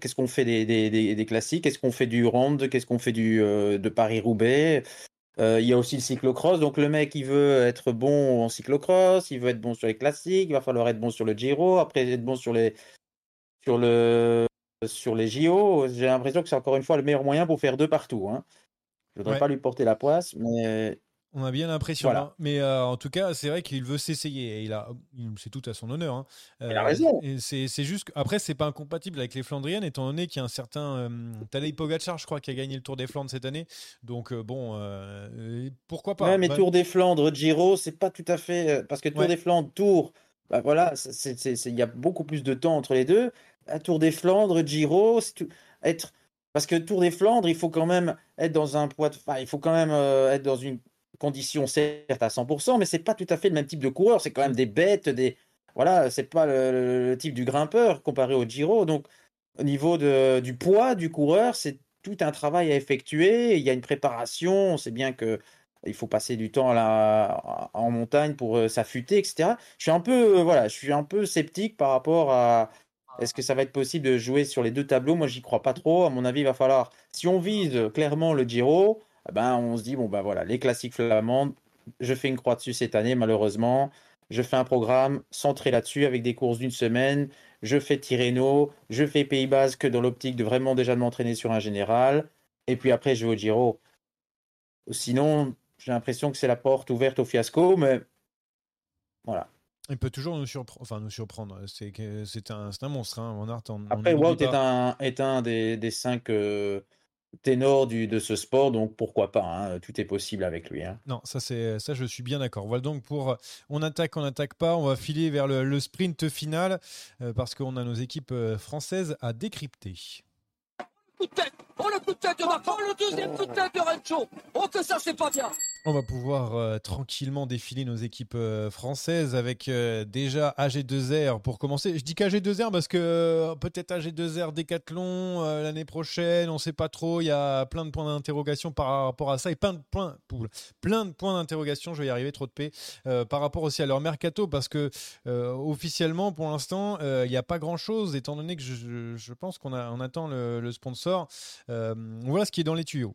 S2: Qu'est-ce qu'on fait des, des, des- des classiques? Qu'est-ce qu'on fait du Ronde Qu'est-ce qu'on fait du, euh, de Paris-Roubaix? Euh, Il y a aussi le cyclocross. Donc le mec, il veut être bon en cyclocross, il veut être bon sur les classiques, il va falloir être bon sur le Giro, après être bon sur les, sur le, sur les JO. J'ai l'impression que c'est encore une fois le meilleur moyen pour faire deux partout. Hein. Je voudrais
S1: Ouais.
S2: pas lui porter la poisse, mais
S1: On a bien l'impression.
S2: Voilà.
S1: hein. Mais euh, en tout cas, c'est vrai qu'il veut s'essayer. Et il a, c'est tout à son honneur. hein.
S2: Il a
S1: Euh,
S2: raison.
S1: c'est, juste. Après, c'est pas incompatible avec les Flandriennes, étant donné qu'il y a un certain euh, Tadej Pogacar, je crois, qui a gagné le Tour des Flandres cette année. Donc euh, bon, pourquoi pas
S2: Ouais, mais
S1: Bah,
S2: Tour des Flandres, Giro, c'est pas tout à fait. Parce que Tour
S1: Ouais.
S2: des Flandres, Tour, bah voilà, il y a beaucoup plus de temps entre les deux. À Tour des Flandres, Giro, tout- être. Parce que Tour des Flandres, il faut quand même être dans un poids. de- Enfin, il faut quand même être dans une condition, certes, à 100%, mais c'est pas tout à fait le même type de coureur. C'est quand même des bêtes, des. Voilà, c'est pas le, type du grimpeur comparé au Giro. Donc, au niveau de, du poids du coureur, c'est tout un travail à effectuer. Il y a une préparation. On sait bien que il faut passer du temps à la- en montagne pour euh, s'affûter, etc. Je suis un peu, euh, voilà, je suis un peu sceptique par rapport à est-ce que ça va être possible de jouer sur les deux tableaux? Moi, j'y crois pas trop. À mon avis, il va falloir, si on vise clairement le Giro, ben, on se dit bon ben voilà, les classiques flamandes. Je fais une croix dessus cette année, malheureusement. Je fais un programme centré là-dessus avec des courses d'une semaine, je fais Tirreno, je fais Pays Basque dans l'optique de vraiment déjà de m'entraîner sur un général, et puis après je vais au Giro. Sinon, j'ai l'impression que c'est la porte ouverte au fiasco, mais voilà.
S1: Il peut toujours nous, surprendre. Enfin, nous surprendre. C'est c'est un, un, monstre. Hein.
S2: Après, Wout est un, est un des, des cinq euh, ténors du, de ce sport, donc pourquoi pas hein. Tout est possible avec lui. Hein.
S1: Non, ça, c'est ça, je suis bien d'accord. Voilà donc pour on attaque, on n'attaque pas. On va filer vers le, sprint final euh, parce qu'on a nos équipes euh, françaises à décrypter.
S5: Coup de tête Oh le coup de tête de Macron, le deuxième coup de tête de Rencho Oh que ça c'est pas bien
S1: on va pouvoir euh, tranquillement défiler nos équipes euh, françaises avec euh, déjà AG2R pour commencer. Je dis qu'AG2R parce que peut-être AG2R Décathlon l'année prochaine, on ne sait pas trop. Il y a plein de points d'interrogation par rapport à ça et plein de points, plein de points d'interrogation. Je vais y arriver trop de paix par rapport aussi à leur mercato parce que officiellement pour l'instant il n'y a pas grand-chose étant donné que je, pense qu'on on attend le, le sponsor. voilà ce qui est dans les tuyaux.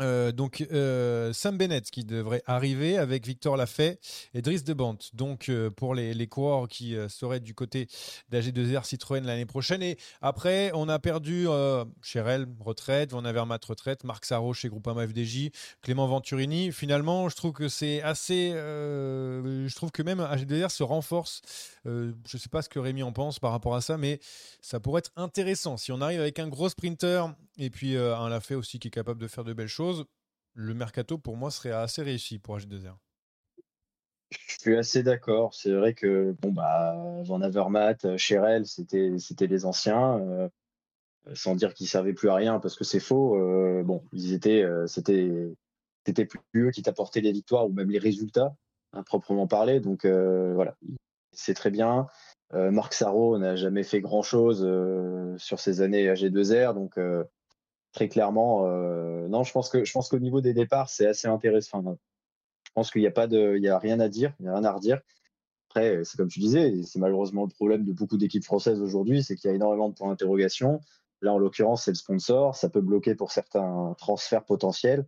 S1: Euh, donc euh, Sam Bennett qui devrait arriver avec Victor Lafay et Driss de Bant. Donc euh, pour les, les, coureurs qui seraient du côté d'AG2R Citroën l'année prochaine. Et après, on a perdu Cherel, retraite, Van Avermaet, retraite, Marc Sarro chez Groupama FDJ, Clément Venturini. Finalement, je trouve que c'est assez. je trouve que même AG2R se renforce. je ne sais pas ce que Rémi en pense par rapport à ça, mais ça pourrait être intéressant. Si on arrive avec un gros sprinter et puis un Lafay aussi qui est capable de faire de belles choses le mercato pour moi serait assez réussi pour H2R.
S4: Je suis assez d'accord. C'est vrai que bon bah Van Avermaet, Cherel, c'était les anciens, euh, sans dire qu'ils servaient plus à rien parce que c'est faux. Euh, bon, ils étaient euh, c'était c'était plus eux qui t'apportaient les victoires ou même les résultats à proprement parler. Donc voilà, c'est très bien. Marc Sarro n'a jamais fait grand chose sur ces années AG2R, donc très clairement, euh, non, je pense que je pense qu'au niveau des départs, c'est assez intéressant. je pense qu'il n'y a pas de, il y a rien à dire, il y a rien à redire. Après, c'est comme tu disais, c'est malheureusement le problème de beaucoup d'équipes françaises aujourd'hui, c'est qu'il y a énormément de points d'interrogation. Là, en l'occurrence, c'est le sponsor, ça peut bloquer pour certains transferts potentiels.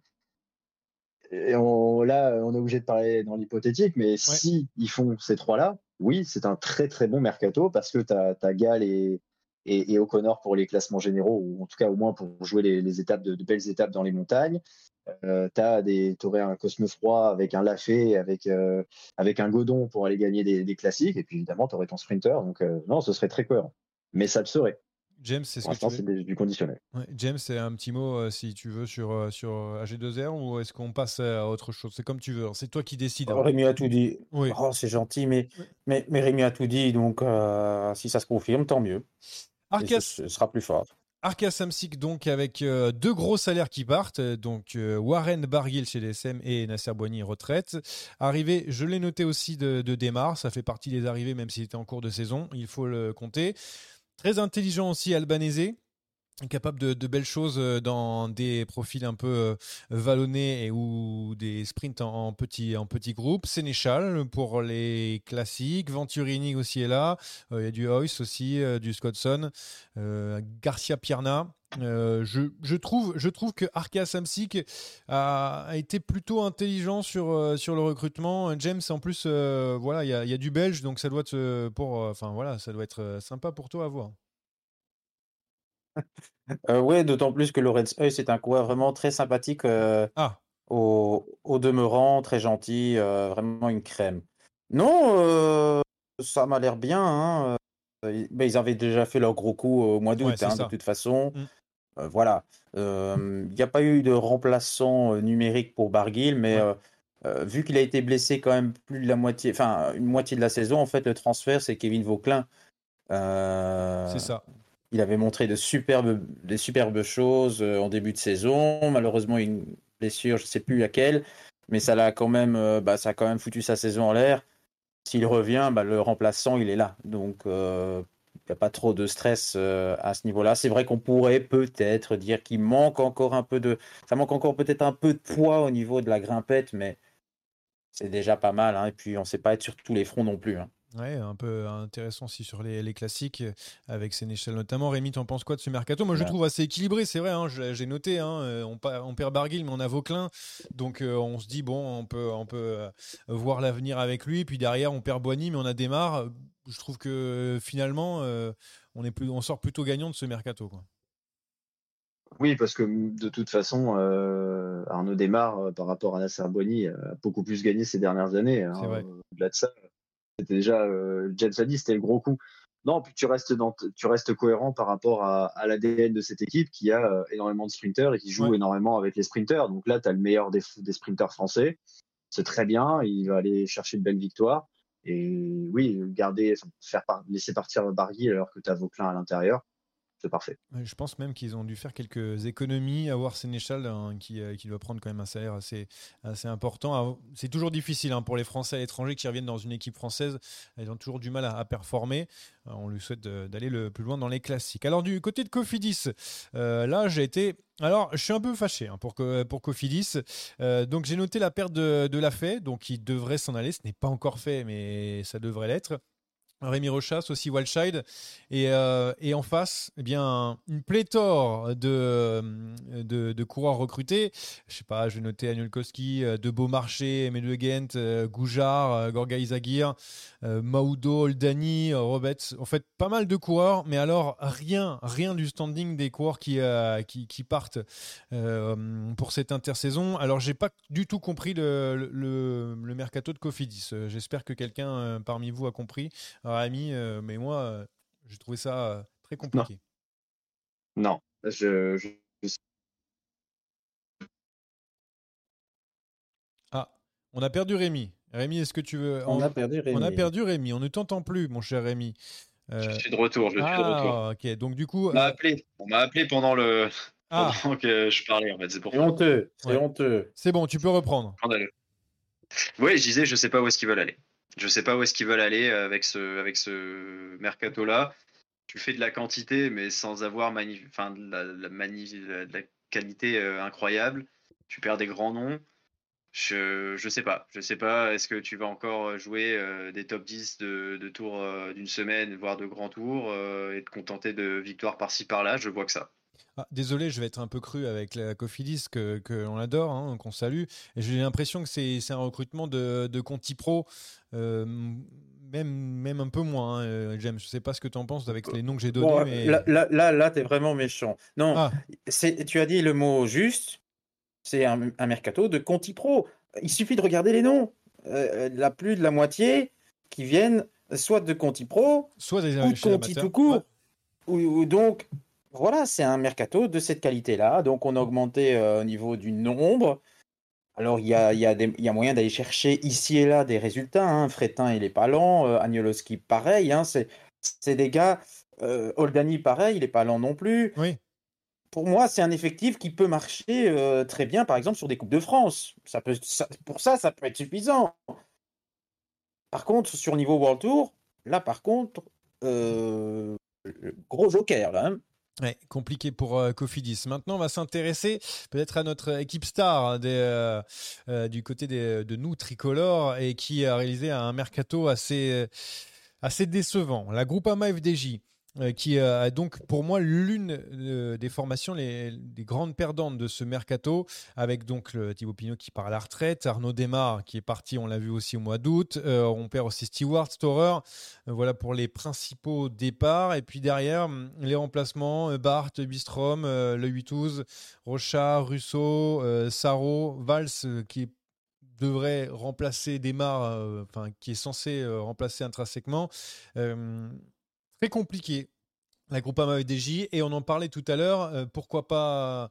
S4: Et on, là, on est obligé de parler dans l'hypothétique, mais si ils font ces trois-là, oui, c'est un très très bon mercato parce que tu as, as Gall et, et, et O'Connor pour les classements généraux, ou en tout cas au moins pour jouer les, étapes de, belles étapes dans les montagnes. Euh, tu aurais un Cosme Froid avec un Lafay, avec, euh, avec un Godon pour aller gagner des, classiques, et puis évidemment, tu aurais ton sprinter. Donc euh, non, ce serait très cohérent. Mais ça le serait.
S1: James, c'est ce
S4: que c'est du conditionnel.
S1: James, c'est un petit mot euh, si tu veux sur, sur AG2R ou est-ce qu'on passe à autre chose? C'est comme tu veux. C'est toi qui décides.
S2: Oh, Rémi a tout dit. Oui. Oh, c'est gentil, mais, mais, mais, Rémi a tout dit. Donc, si ça se confirme, tant mieux. Arcas... Ce sera plus fort.
S1: Arca Samsic donc avec euh, deux gros salaires qui partent, donc euh, Warren Barguil chez DSM et Nasser Boigny retraite. Arrivé, je l'ai noté aussi de, de démarre, ça fait partie des arrivées même s'il était en cours de saison, il faut le compter. Très intelligent aussi Albanese, capable de, belles choses euh, dans des profils un peu euh, vallonnés et, ou des sprints en, petits en petit groupe. Sénéchal pour les classiques. Venturini aussi est là. Euh, il y a du Hoyce aussi, du Scottson. Garcia Pierna. je, trouve, que Arkea Samsic a, été plutôt intelligent sur, sur le recrutement. James, en plus, voilà, il y a, y a, du belge, donc ça doit être pour, enfin voilà, ça doit être sympa pour toi à voir.
S2: Euh, ouais, d'autant plus que Lorenz Heu, c'est un coureur vraiment très sympathique, euh, ah. au au demeurant, très gentil, euh, vraiment une crème. Non, ça m'a l'air bien, hein, ben, ils avaient déjà fait leur gros coup au mois d'août, hein, de toute façon. Mmh. voilà, il n'y a pas eu de remplaçant, numérique pour Barguil, mais vu qu'il a été blessé quand même plus de la moitié enfin, une moitié de la saison, en fait, le transfert, c'est Kevin Vauquelin.
S1: C'est ça.
S2: Il avait montré de superbes, des superbes choses euh, en début de saison. Malheureusement, une blessure, je ne sais plus laquelle, mais ça l'a quand même, euh, bah, ça a quand même foutu sa saison en l'air. S'il revient, bah, le remplaçant, il est là. Donc, euh, il n'y a pas trop de stress à ce niveau-là. C'est vrai qu'on pourrait peut-être dire qu'il manque encore un peu de, ça manque encore peut-être un peu de poids au niveau de la grimpette, mais c'est déjà pas mal. Hein. Et puis, on ne sait pas être sur tous les fronts non plus. Hein.
S1: Ouais, un peu intéressant aussi sur les, classiques, avec Sénéchal notamment. Rémi, t'en penses quoi de ce mercato? Moi, je trouve assez équilibré, c'est vrai, hein, j'ai noté, hein, euh, on, on, perd Barguil, mais on a Vauclin, donc euh, on se dit, bon, on peut, on peut euh, voir l'avenir avec lui, puis derrière, on perd Boigny, mais on a Démarre. je trouve que finalement, euh, on, est plus, on sort plutôt gagnant de ce mercato. Quoi.
S4: Oui, parce que de toute façon, euh, Arnaud euh, par rapport à la Bonny, a beaucoup plus gagné ces dernières années. Hein. Au-delà de ça, c'était déjà, James a dit, c'était le gros coup. Non, puis tu restes, dans, tu restes cohérent par rapport à, l'ADN de cette équipe qui a énormément de sprinters et qui joue énormément avec les sprinters. Donc là, tu as le meilleur des, des sprinters français. C'est très bien. Il va aller chercher de belles victoires. Et oui, garder, faire laisser partir Barguil alors que tu as Vauclin à l'intérieur, c'est parfait.
S1: Je pense même qu'ils ont dû faire quelques économies, avoir Sénéchal hein, qui, euh, qui, doit prendre quand même un salaire assez, assez important. C'est toujours difficile hein, pour les Français à l'étranger qui reviennent dans une équipe française. Ils ont toujours du mal à, performer. Euh, on lui souhaite d'aller le plus loin dans les classiques. Alors du côté de Cofidis, euh, là j'ai été alors, je suis un peu fâché hein, pour, pour Cofidis. donc, j'ai noté la perte de, la fait, donc il devrait s'en aller. Ce n'est pas encore fait, mais ça devrait l'être. Rémi Rochas, aussi Wildchild. Et, euh, et, en face, eh bien, une pléthore de, de, coureurs recrutés. Je sais pas, je vais noter Anulkowski, euh, De Beaumarchais, Emile Gent, euh, Goujard, Gorga Izagir, Maudo, Oldani, Roberts. En fait, pas mal de coureurs, mais alors rien, rien du standing des coureurs qui, qui, qui, partent pour cette intersaison. Alors, j'ai pas du tout compris le, le, le mercato de Cofidis. J'espère que quelqu'un parmi vous a compris. Ami, euh, mais moi, euh, j'ai trouvé ça euh, très compliqué.
S4: Non, je,
S1: Ah, on a perdu Rémi. Rémi, est-ce que tu veux.
S2: On, a perdu Rémi.
S1: On a perdu Rémi. On ne t'entend plus, mon cher Rémi.
S6: Je suis de retour. Je suis de retour.
S1: Ah, ok. Donc, du coup.
S6: On m'a appelé. On m'a appelé pendant le. Ah. Pendant que je parlais, en fait.
S2: C'est pour C'est honteux. C'est honteux.
S1: C'est bon, tu peux reprendre.
S6: Oui, je disais, je sais pas où est-ce qu'ils veulent aller. Je sais pas où est-ce qu'ils veulent aller euh, avec ce, mercato-là. Tu fais de la quantité, mais sans avoir de, la, qualité euh, incroyable. Tu perds des grands noms. Je, je sais pas. Je sais pas. Est-ce que tu vas encore jouer euh, des top 10 de, de tours d'une semaine, voire de grands tours, et te contenter de victoires par-ci par-là? Je vois que ça.
S1: Ah, désolé, je vais être un peu cru avec la Cofidis que, que adore, hein, qu'on salue. J'ai l'impression que c'est un recrutement de, de Conti Pro, euh, même, même un peu moins, hein, euh, James. Je sais pas ce que tu en penses avec les noms que j'ai donnés. mais...
S2: Là, là, là, tu es vraiment méchant. Non, ah. tu as dit le mot juste. C'est un, mercato de Conti Pro. Il suffit de regarder les noms. Euh, la plus de la moitié qui viennent soit de Conti Pro,
S1: soit des
S2: ou de Conti tout court. ou, donc, voilà, c'est un mercato de cette qualité-là. Donc, on a augmenté euh, au niveau du nombre. Alors, il y a, y, a y a, moyen d'aller chercher ici et là des résultats. Hein. Frétin, il est pas lent. Euh, Agnoloski, pareil. Hein. C'est des gars. Euh, Oldani, pareil, il est pas lent non plus.
S1: Oui.
S2: Pour moi, c'est un effectif qui peut marcher très bien, par exemple, sur des Coupes de France. Ça peut, pour ça, ça peut être suffisant. Par contre, sur niveau World Tour, là, par contre, gros joker, là. Hein.
S1: Compliqué pour euh, Cofidis. Maintenant, on va s'intéresser peut-être à notre équipe star hein, euh, euh, du côté de nous tricolores et qui a réalisé un mercato assez, assez décevant. La Groupama FDJ euh, qui a donc pour moi l'une euh, des formations les, grandes perdantes de ce mercato, avec donc le Thibaut Pinot qui part à la retraite, Arnaud Desmar qui est parti, on l'a vu aussi au mois d'août, euh, on perd aussi Stewart, Storer, voilà pour les principaux départs, et puis derrière les remplacements, Bart, Bistrom, le 8-12, Rochard, Russo, Saro, Valls qui devrait remplacer Desmar, enfin qui est censé remplacer intrinsèquement très compliqué la Groupama EDJ et on en parlait tout à l'heure. Euh, pourquoi pas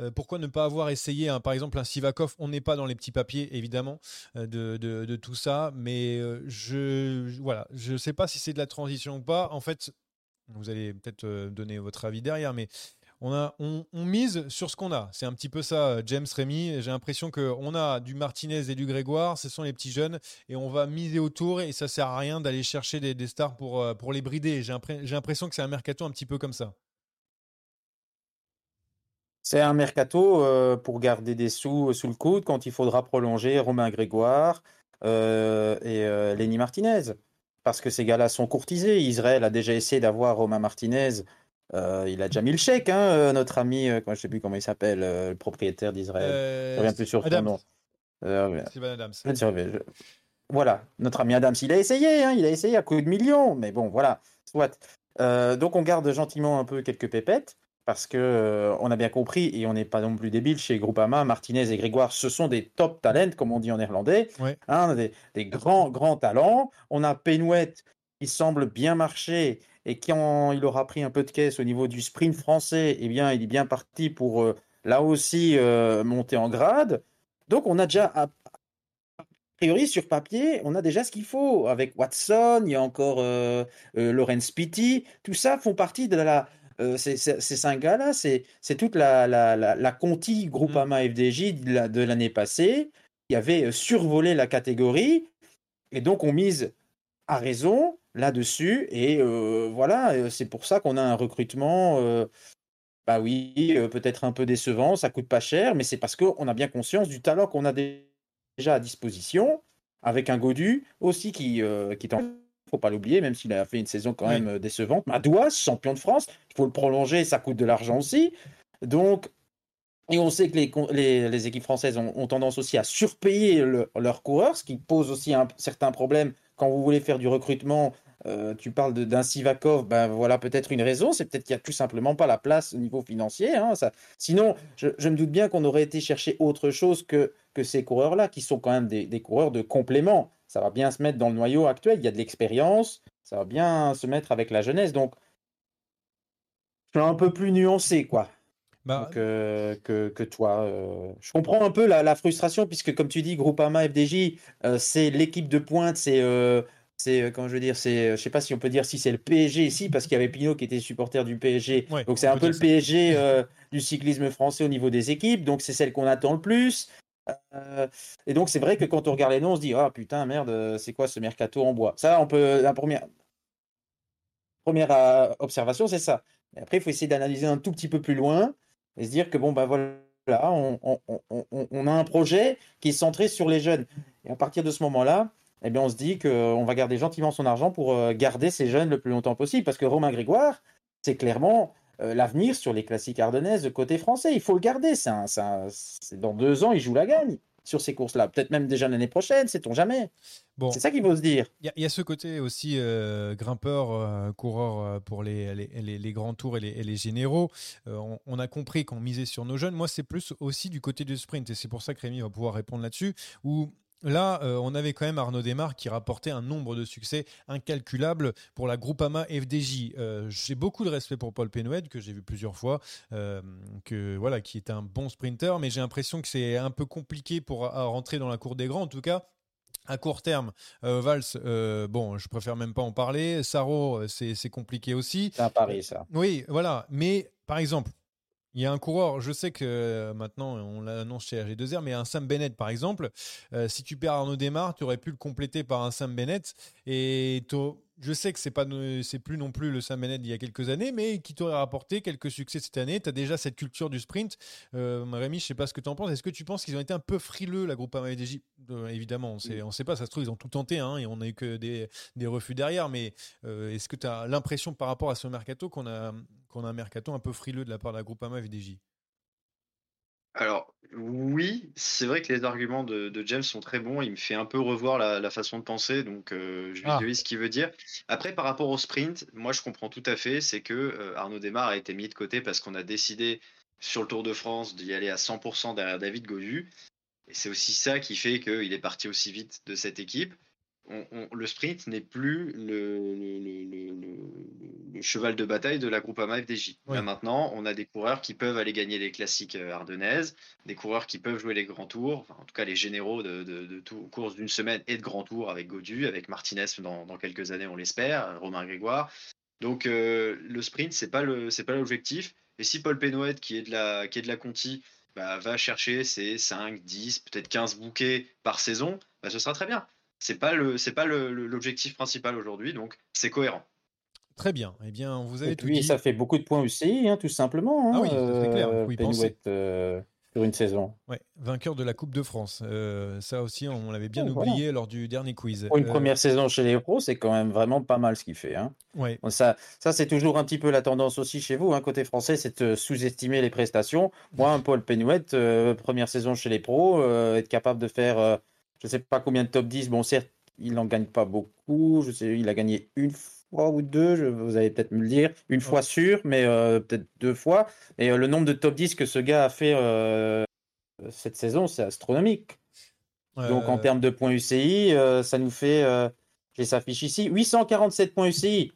S1: euh, Pourquoi ne pas avoir essayé, par exemple, un Sivakov On n'est pas dans les petits papiers, évidemment, euh, de, tout ça, mais je voilà, je sais pas si c'est de la transition ou pas. En fait, vous allez peut-être donner votre avis derrière, mais on, a, on, mise sur ce qu'on a. C'est un petit peu ça, James Rémy. J'ai l'impression qu'on a du Martinez et du Grégoire, ce sont les petits jeunes, et on va miser autour, et ça sert à rien d'aller chercher des, stars pour, euh, pour les brider. J'ai l'impression que c'est un mercato un petit peu comme ça.
S2: C'est un mercato euh, pour garder des sous sous le coude quand il faudra prolonger Romain Grégoire euh, et Lenny Martinez. Parce que ces gars-là sont courtisés. Israël a déjà essayé d'avoir Romain Martinez euh, il a déjà mis le chèque, hein, euh, notre ami, euh, je ne sais plus comment il s'appelle, le propriétaire d'Israël. je reviens plus sur son nom.
S1: Sylvain Adams.
S2: voilà, notre ami Adams, il a essayé, hein, il a essayé à coup de millions, mais bon, voilà, soit. Euh, donc on garde gentiment un peu quelques pépettes parce que euh, on a bien compris et on n'est pas non plus débile chez Groupama, Martinez et Grégoire, ce sont des top talents comme on dit en néerlandais,
S1: Ouais.
S2: hein, des, des grands grands talents. On a Penouette qui semble bien marcher et quand il aura pris un peu de caisse au niveau du sprint français, eh bien il est bien parti pour euh, là aussi euh, monter en grade. Donc on a déjà a priori sur papier, on a déjà ce qu'il faut avec Watson, il y a encore euh, euh, Lorenz Pitti, tout ça font partie de la ces, cinq gars-là, c'est toute la, la, la, la Conti Groupama FDJ de la- de l'année passée qui avait survolé la catégorie. Et donc on mise à raison là-dessus et euh, voilà, euh, c'est pour ça qu'on a un recrutement euh, bah oui, euh, peut-être un peu décevant, ça coûte pas cher, mais c'est parce qu'on a bien conscience du talent qu'on a dé- déjà à disposition, avec un Godu aussi qui, euh, qui est en... faut pas l'oublier, même s'il a fait une saison quand
S1: Oui.
S2: même décevante. Madouas, champion de France, il faut le prolonger, ça coûte de l'argent aussi. Donc, et on sait que les, les, les équipes françaises ont, ont tendance aussi à surpayer le- leurs coureurs, ce qui pose aussi un certain problème quand vous voulez faire du recrutement. euh, tu parles d'un Sivakov, ben voilà peut-être une raison, c'est peut-être qu'il n'y a tout simplement pas la place au niveau financier. hein, ça. Sinon, je, je me doute bien qu'on aurait été chercher autre chose que, que ces coureurs-là, qui sont quand même des, des coureurs de complément. Ça va bien se mettre dans le noyau actuel, il y a de l'expérience, ça va bien se mettre avec la jeunesse. Donc, je suis un peu plus nuancé, quoi.
S1: Bah,
S2: Donc, euh, que, que toi. euh, je comprends un peu la, la frustration, puisque comme tu dis, Groupama FDJ, euh, c'est l'équipe de pointe, c'est. c'est, comment je veux dire, c'est, je sais pas si on peut dire si c'est le PSG ici, parce qu'il y avait Pinot qui était supporter du PSG.
S1: Ouais,
S2: donc c'est un peu le
S1: ça.
S2: PSG du cyclisme français au niveau des équipes, donc c'est celle qu'on attend le plus. Et donc c'est vrai que quand on regarde les noms, on se dit ah putain merde, c'est quoi ce mercato en bois? Ça, on peut la première première observation, c'est ça. Et après, il faut essayer d'analyser un tout petit peu plus loin et se dire que bon, bah voilà, on, on- on- on- a un projet qui est centré sur les jeunes. Et à partir de ce moment-là, eh bien, on se dit qu'on va garder gentiment son argent pour euh, garder ces jeunes le plus longtemps possible. Parce que Romain Grégoire, c'est clairement euh, l'avenir sur les classiques ardennaises de côté français. Il faut le garder. Un- un- dans deux ans, il joue la gagne sur ces courses-là. Peut-être même déjà l'année prochaine, sait-on jamais.
S1: bon,
S2: C'est ça qu'il faut se dire.
S1: Il y, a- il y a ce côté aussi euh, grimpeur, euh, coureur euh, pour les, les, les- les grands tours et les, et généraux. Euh, on, on a compris qu'on misait sur nos jeunes. Moi, c'est plus aussi du côté du sprint et c'est pour ça que Rémi va pouvoir répondre là-dessus. Où là, euh, on avait quand même Arnaud Desmar qui rapportait un nombre de succès incalculable pour la Groupama FDJ. Euh, j'ai beaucoup de respect pour Paul Penoued que j'ai vu plusieurs fois, euh, que voilà, qui est un bon sprinter, mais j'ai l'impression que c'est un peu compliqué pour à- à rentrer dans la cour des grands. En tout cas. À court terme, euh, Valls, euh, bon, je préfère même pas en parler. Saro, c'est c'est compliqué aussi.
S2: C'est un pari, ça.
S1: Oui, voilà. Mais par exemple, il y a un coureur, je sais que euh, maintenant on l'annonce chez AG2R, mais un Sam Bennett par exemple, euh, si tu perds Arnaud Desmar, tu aurais pu le compléter par un Sam Bennett. Et je sais que c'est pas c'est plus non plus le Bennett d'il y a quelques années, mais qui t'aurait rapporté quelques succès cette année. Tu as déjà cette culture du sprint. Euh, Rémi, je sais pas ce que tu en penses. Est-ce que tu penses qu'ils ont été un peu frileux, la groupe AMDJ Évidemment, on sait, on sait pas, ça se trouve, ils ont tout tenté hein, et on a eu que des, des refus derrière. Mais euh, est-ce que tu as l'impression par rapport à ce mercato qu'on a, qu'on a un mercato un peu frileux de la part de la groupe AMA
S4: Alors, oui, c'est vrai que les arguments de, de James sont très bons. Il me fait un peu revoir la, la façon de penser, donc euh, je
S1: Ah.
S4: visualise ce qu'il veut dire. Après, par rapport au sprint, moi je comprends tout à fait. C'est que euh, Arnaud Desmar a été mis de côté parce qu'on a décidé sur le Tour de France d'y aller à 100% derrière David Godu. Et c'est aussi ça qui fait qu'il est parti aussi vite de cette équipe. On- on- le sprint n'est plus le, le- le- le- le- le cheval de bataille de la Groupama FDJ.
S1: Oui.
S4: Là maintenant, on a des coureurs qui peuvent aller gagner les classiques euh, ardennaises, des coureurs qui peuvent jouer les grands tours, enfin, en tout cas les généraux de, de, de tout- courses d'une semaine et de grands tours avec Godu, avec Martinez dans, dans quelques années, on l'espère, Romain Grégoire. Donc euh, le sprint, c'est pas le c'est pas l'objectif. Et si Paul Pénoët, qui est de la qui est de la Conti, bah, va chercher ses 5, 10, peut-être 15 bouquets par saison, bah, ce sera très bien. C'est pas le c'est pas l'objectif principal aujourd'hui, donc c'est cohérent.
S1: Très bien. Eh bien, vous avez
S2: Et
S1: tout
S2: puis,
S1: dit.
S2: ça fait beaucoup de points aussi, hein, tout simplement.
S1: Ah
S2: hein,
S1: oui, ça, c'est clair,
S2: euh,
S1: penser.
S2: Penouette, euh, sur une saison.
S1: Ouais, vainqueur de la Coupe de France. Euh, ça aussi, on l'avait bien
S2: Oh, voilà.
S1: oublié lors du dernier quiz.
S2: Pour une
S1: Euh,
S2: première saison chez les pros, c'est quand même vraiment pas mal ce qu'il fait. Hein.
S1: ouais.
S2: Bon, Ça, ça c'est toujours un petit peu la tendance aussi chez vous. Hein, côté français, c'est de sous-estimer les prestations. Moi, un Paul Penouette, euh, première saison chez les pros, euh, être capable de faire, je sais pas combien de top 10, bon, certes, il n'en gagne pas beaucoup. Je sais, il a gagné une fois ou deux, je- vous allez peut-être me le dire. Une fois sûr, mais euh, peut-être deux fois. Et euh, le nombre de top 10 que ce gars a fait euh, cette saison, c'est astronomique. Donc en termes de points UCI, euh, ça nous fait, euh, j'ai sa fiche ici, 847 points UCI.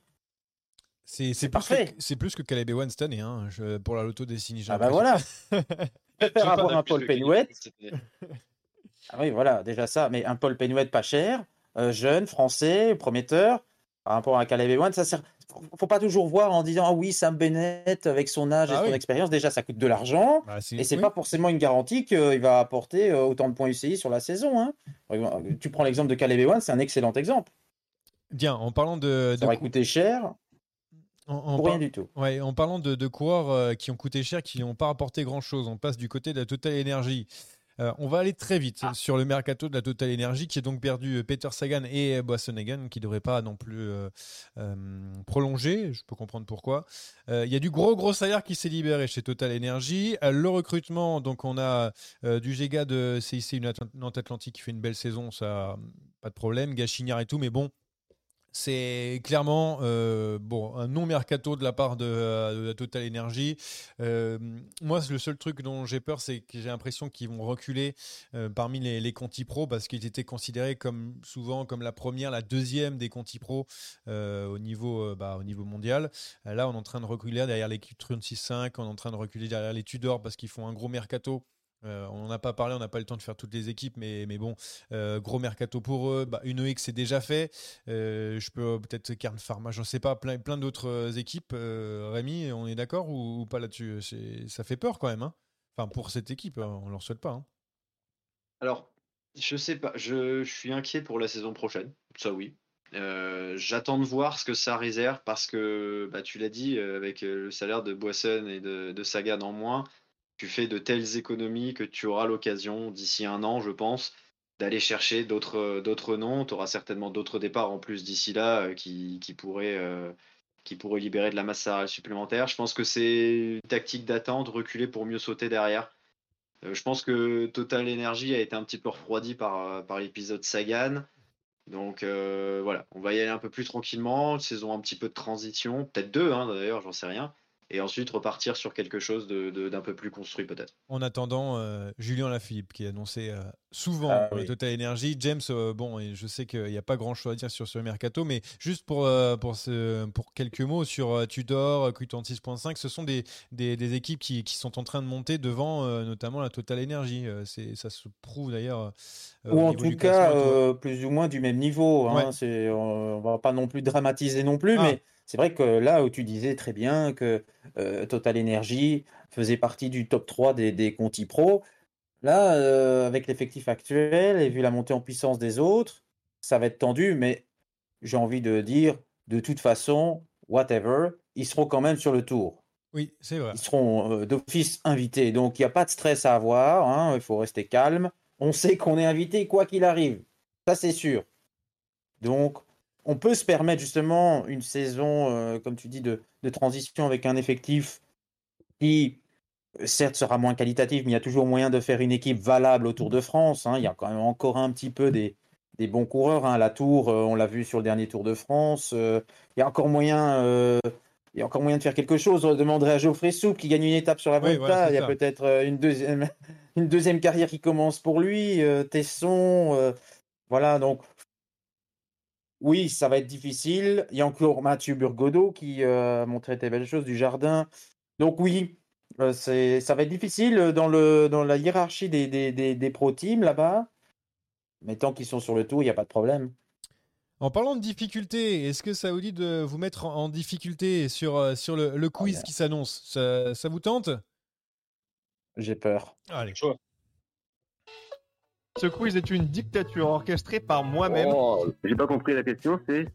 S1: C'est c'est plus,
S2: parfait.
S1: que- c'est plus que Caleb Ewan cette année hein, je- pour la loto Destiny. j'ai
S2: Ah bah voilà. Je préfère avoir un Paul
S6: de
S2: Penouet.
S6: C'était-
S2: Ah oui, voilà, déjà ça. Mais un Paul Penouet pas cher, euh, jeune, français, prometteur, par rapport à Caleb Ewan, ça sert. Faut- pas toujours voir en disant ah oui Sam Bennett avec son âge et
S1: Ah
S2: son
S1: oui.
S2: expérience déjà ça coûte de l'argent
S1: Bah,
S2: et c'est
S1: oui.
S2: pas forcément une garantie qu'il va apporter euh, autant de points UCI sur la saison. hein. Exemple, Tu prends l'exemple de Caleb Ewan, c'est un excellent exemple.
S1: Bien, en parlant de, de
S2: Ça aurait coûté cher
S1: en- en
S2: pour
S1: par-
S2: rien du tout.
S1: Ouais, en parlant de, de coureurs euh, qui ont coûté cher, qui n'ont pas apporté grand-chose, on passe du côté de la Total Energy. Euh, on va aller très vite
S2: Ah.
S1: sur le mercato de la Total Energy qui a donc perdu euh, Peter Sagan et euh, Boasson-Hagen qui ne devraient pas non plus euh, euh, prolonger. Je peux comprendre pourquoi. Il y a du gros gros salaire qui s'est libéré chez Total Energy. Le recrutement, donc on a du Géga de CIC Nantes Atlantique qui fait une belle saison, ça pas de problème. Gachignard et tout, mais bon, c'est clairement euh, bon, un non-mercato de la part de, euh, de la Total Energy. Euh, moi, le seul truc dont j'ai peur, c'est que j'ai l'impression qu'ils vont reculer euh, parmi les, Conti Pro parce qu'ils étaient considérés comme souvent comme la première, la deuxième des Conti Pro au, niveau, bah, au niveau mondial. Là, on est en train de reculer derrière les Q36.5, on est en train de reculer derrière les Tudor parce qu'ils font un gros mercato. Euh, on n'en a pas parlé, on n'a pas le temps de faire toutes les équipes, mais, mais bon, euh, gros mercato pour eux. Bah, une EX c'est déjà fait. Euh, je peux peut-être Carl Pharma, je ne sais pas, plein, plein d'autres équipes. Rémi, on est d'accord ou, pas là-dessus? Ça fait peur quand même. hein enfin, pour cette équipe, hein, on ne leur souhaite pas. hein.
S6: Alors, je sais pas, je, suis inquiet pour la saison prochaine, ça oui. J'attends de voir ce que ça réserve parce que, bah, tu l'as dit, avec le salaire de Boisson et de, de Sagan en moins, tu fais de telles économies que tu auras l'occasion d'ici un an, je pense, d'aller chercher d'autres d'autres noms. Tu auras certainement d'autres départs en plus d'ici là euh, qui, qui pourraient, euh, qui pourraient libérer de la masse salariale supplémentaire. Je pense que c'est une tactique d'attente, reculer pour mieux sauter derrière. Euh, je pense que Total Energy a été un petit peu refroidi par, euh, par l'épisode Sagan. Donc euh, voilà, on va y aller un peu plus tranquillement, une saison un petit peu de transition, peut-être deux hein, d'ailleurs, j'en sais rien. Et ensuite repartir sur quelque chose de- de- d'un peu plus construit peut-être.
S1: En attendant, euh, Julien Lafilippe qui a annoncé euh, souvent
S2: Ah oui.
S1: Total Energy. James, euh, bon, et je sais qu'il n'y a pas grand-chose à dire sur ce mercato, mais juste pour, euh, pour, ce, pour quelques mots sur euh, Tudor, euh, Q36.5, ce sont des, des, des équipes qui, qui sont en train de monter devant euh, notamment la Total Energy. Euh, c'est, ça se prouve d'ailleurs. euh,
S2: Ou en tout cas, euh, plus ou moins du même niveau. hein.
S1: Ouais.
S2: On va pas non plus dramatiser non plus,
S1: Ah.
S2: mais c'est vrai que là où tu disais très bien que euh, Total Energy faisait partie du top 3 des, des Conti Pro, là, euh, avec l'effectif actuel et vu la montée en puissance des autres, ça va être tendu, mais j'ai envie de dire, de toute façon, whatever, ils seront quand même sur le tour.
S1: Oui, c'est vrai.
S2: Ils seront euh, d'office invités. Donc, il n'y a pas de stress à avoir. hein, Il faut rester calme. On sait qu'on est invité quoi qu'il arrive. Ça, c'est sûr. Donc, on peut se permettre justement une saison, euh, comme tu dis, de, de transition avec un effectif qui, certes, sera moins qualitatif, mais il y a toujours moyen de faire une équipe valable au Tour de France. hein. Il y a quand même encore un petit peu des, des bons coureurs. hein. La Tour, euh, on l'a vu sur le dernier Tour de France. euh, il y a encore moyen. il y a encore moyen de faire quelque chose. On demanderait à Geoffrey Soupe qui gagne une étape sur la
S1: Oui,
S2: Volta.
S1: voilà,
S2: il y a peut-être une deuxième, une deuxième carrière qui commence pour lui. Tesson, voilà. Donc, oui, ça va être difficile. Il y a encore Mathieu Burgodeau qui euh, a montré des belles choses du jardin. Donc, oui, euh, c'est, ça va être difficile dans, le, dans la hiérarchie des, des, des, des pro teams là-bas. Mais tant qu'ils sont sur le tour, il n'y a pas de problème.
S1: En parlant de difficulté, est-ce que ça vous dit de vous mettre en difficulté sur, euh, sur le, le quiz qui s'annonce? Ça, ça vous tente?
S2: J'ai peur.
S1: Allez.
S7: Ce quiz est une dictature orchestrée par moi-même.
S3: Oh, j'ai pas compris la question, c'est.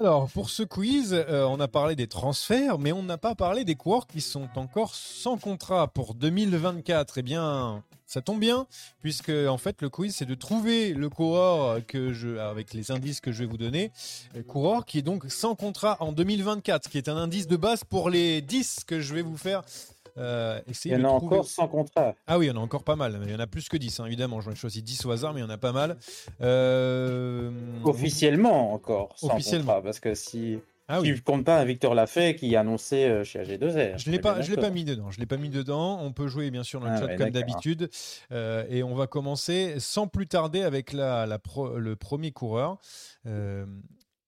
S1: Alors, pour ce quiz, euh, on a parlé des transferts, mais on n'a pas parlé des coureurs qui sont encore sans contrat pour 2024. Eh bien, ça tombe bien, puisque en fait, le quiz, c'est de trouver le coureur que je, avec les indices que je vais vous donner, le coureur qui est donc sans contrat en 2024, qui est un indice de base pour les 10 que je vais vous faire. Euh,
S2: Il y en a
S1: trouver-
S2: encore sans contrat.
S1: ah oui, il y en a encore pas mal. Il y en a plus que 10, hein, évidemment. J'en ai choisi 10 au hasard, mais il y en a pas mal. Euh,
S2: Officiellement encore, sans
S1: Officiellement.
S2: contrat, parce que si
S1: Ah oui.
S2: tu comptes pas un Victor Lafay qui est annoncé euh, chez AG2R.
S1: Je l'ai pas, je l'ai pas mis dedans. Je l'ai pas mis dedans. On peut jouer bien sûr dans le
S2: Ah
S1: chat
S2: ouais,
S1: comme d'habitude, Euh, et on va commencer sans plus tarder avec la, la pro- le premier coureur. Euh,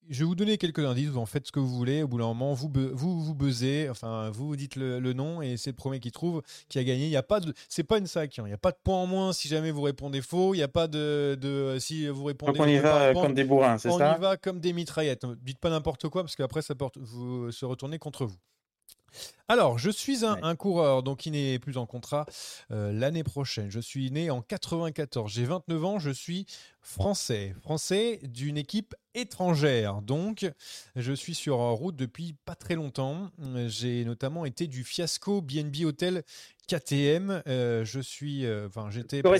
S1: je vais vous donner quelques indices. Vous en faites ce que vous voulez. Au bout d'un moment, vous vous, vous buzzez. Enfin, vous, dites le, le nom et c'est le premier qui trouve qui a gagné. Il y a pas de, c'est pas une sac. hein. Il n'y a pas de point en moins si jamais vous répondez faux. Il n'y a pas de, de si vous répondez.
S2: Donc on y va
S1: répondre.
S2: comme des bourrins, c'est
S1: On
S2: ça
S1: y va comme des mitraillettes. Dites pas n'importe quoi parce qu'après ça peut vous se retourner contre vous. Alors, je suis un,
S2: Ouais.
S1: un coureur donc qui n'est plus en contrat euh, l'année prochaine. Je suis né en 94. J'ai 29 ans. Je suis français. Français d'une équipe étrangère. Donc, je suis sur route depuis pas très longtemps. J'ai notamment été du fiasco BNB Hotel KTM. Euh, je suis, euh, enfin, j'étais pour-.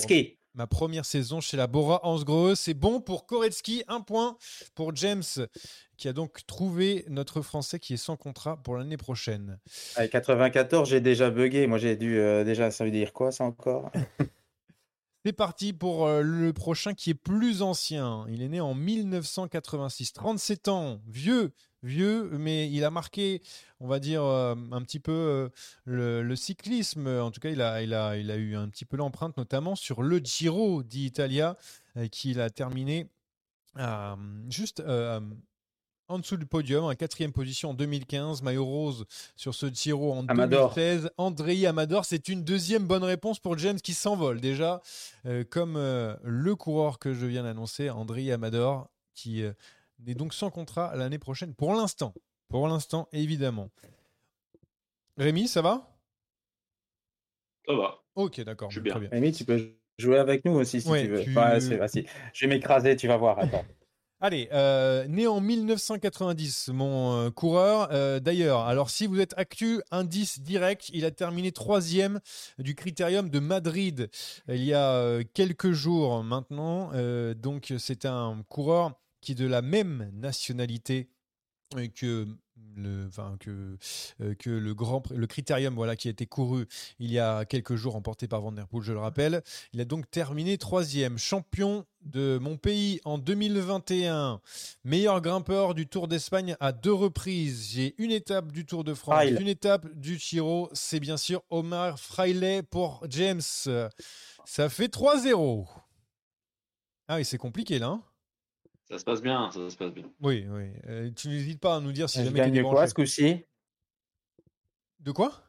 S1: Ma première saison chez la Bora Hansgrohe. C'est bon pour Koretsky, un point pour James, qui a donc trouvé notre Français qui est sans contrat pour l'année prochaine.
S2: Avec 94, j'ai déjà bugué. Moi, j'ai dû euh, déjà. Ça veut dire quoi, ça encore?
S1: C'est parti pour euh, le prochain qui est plus ancien. Il est né en 1986, 37 ans, vieux, vieux, mais il a marqué, on va dire, euh, un petit peu euh, le, le cyclisme. En tout cas, il a, il, a, il a eu un petit peu l'empreinte, notamment sur le Giro d'Italia, euh, qu'il a terminé juste en dessous du podium, en quatrième position en 2015, maillot rose sur ce Giro en
S2: Amador.
S1: 2016. Andrei Amador, c'est une deuxième bonne réponse pour James qui s'envole déjà, euh, comme euh, le coureur que je viens d'annoncer, Andrei Amador, qui euh, est donc sans contrat l'année prochaine pour l'instant. Pour l'instant, évidemment. Rémi, ça va?
S6: Ça va.
S1: Ok, d'accord.
S6: Je suis
S1: très
S6: bien.
S2: Rémi, tu peux jouer avec nous aussi si
S1: Ouais,
S2: tu veux.
S1: tu-
S2: Ouais, c'est facile. Je vais m'écraser, tu vas voir. Attends.
S1: Allez, euh, né en 1990, mon euh, coureur. Euh, D'ailleurs, alors si vous êtes actu, indice direct, il a terminé troisième du critérium de Madrid il y a euh, quelques jours maintenant. Euh, donc c'est un coureur qui est de la même nationalité euh, que le, enfin, que, euh, que le grand Prix- le critérium voilà qui a été couru il y a quelques jours remporté par Van Der Poel je le rappelle. Il a donc terminé troisième champion de mon pays en 2021 meilleur grimpeur du Tour d'Espagne à deux reprises. J'ai une étape du Tour de France
S2: Fraile.
S1: une étape du Giro. C'est bien sûr Omar Fraile pour James. Ça fait 3-0 ah oui c'est compliqué là hein
S6: Ça se passe bien, ça se passe bien.
S1: oui, oui. Euh, tu n'hésites pas à nous dire si
S2: je
S1: jamais tu
S2: gagne quoi ce coup-ci?
S1: De quoi?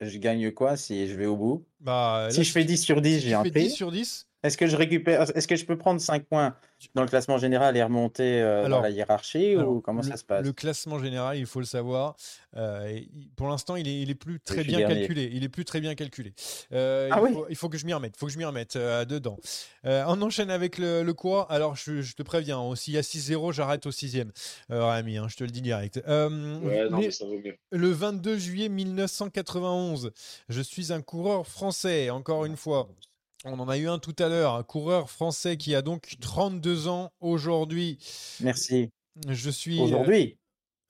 S2: Je gagne quoi si je vais au bout?
S1: Bah, là,
S2: Si je fais 10 sur 10,
S1: si
S2: j'ai un
S1: fais
S2: prix.
S1: 10 sur 10
S2: Est-ce que je récupère Est-ce que je peux prendre 5 points dans le classement général et remonter euh,
S1: Alors,
S2: dans la hiérarchie
S1: Alors,
S2: ou comment
S1: le,
S2: ça se passe?
S1: Le classement général, il faut le savoir. euh, pour l'instant, il est, il est plus très bien
S2: dernier.
S1: calculé. Il est plus très bien calculé. Euh,
S2: Ah
S1: il,
S2: oui?
S1: faut, il faut que je m'y remette. Il faut que je m'y remette euh, dedans. Euh, on enchaîne avec le, le coureur. Alors, je, je te préviens, hein, s'il y a 6-0, j'arrête au sixième. Euh, Rémi, hein, je te le dis direct. Euh,
S6: Ouais, non,
S1: né-
S6: mais ça vaut mieux.
S1: le 22 juillet 1991, je suis un coureur français, encore une fois. On en a eu un tout à l'heure, un coureur français qui a donc 32 ans aujourd'hui.
S2: Merci.
S1: Je suis. euh,
S2: Aujourd'hui?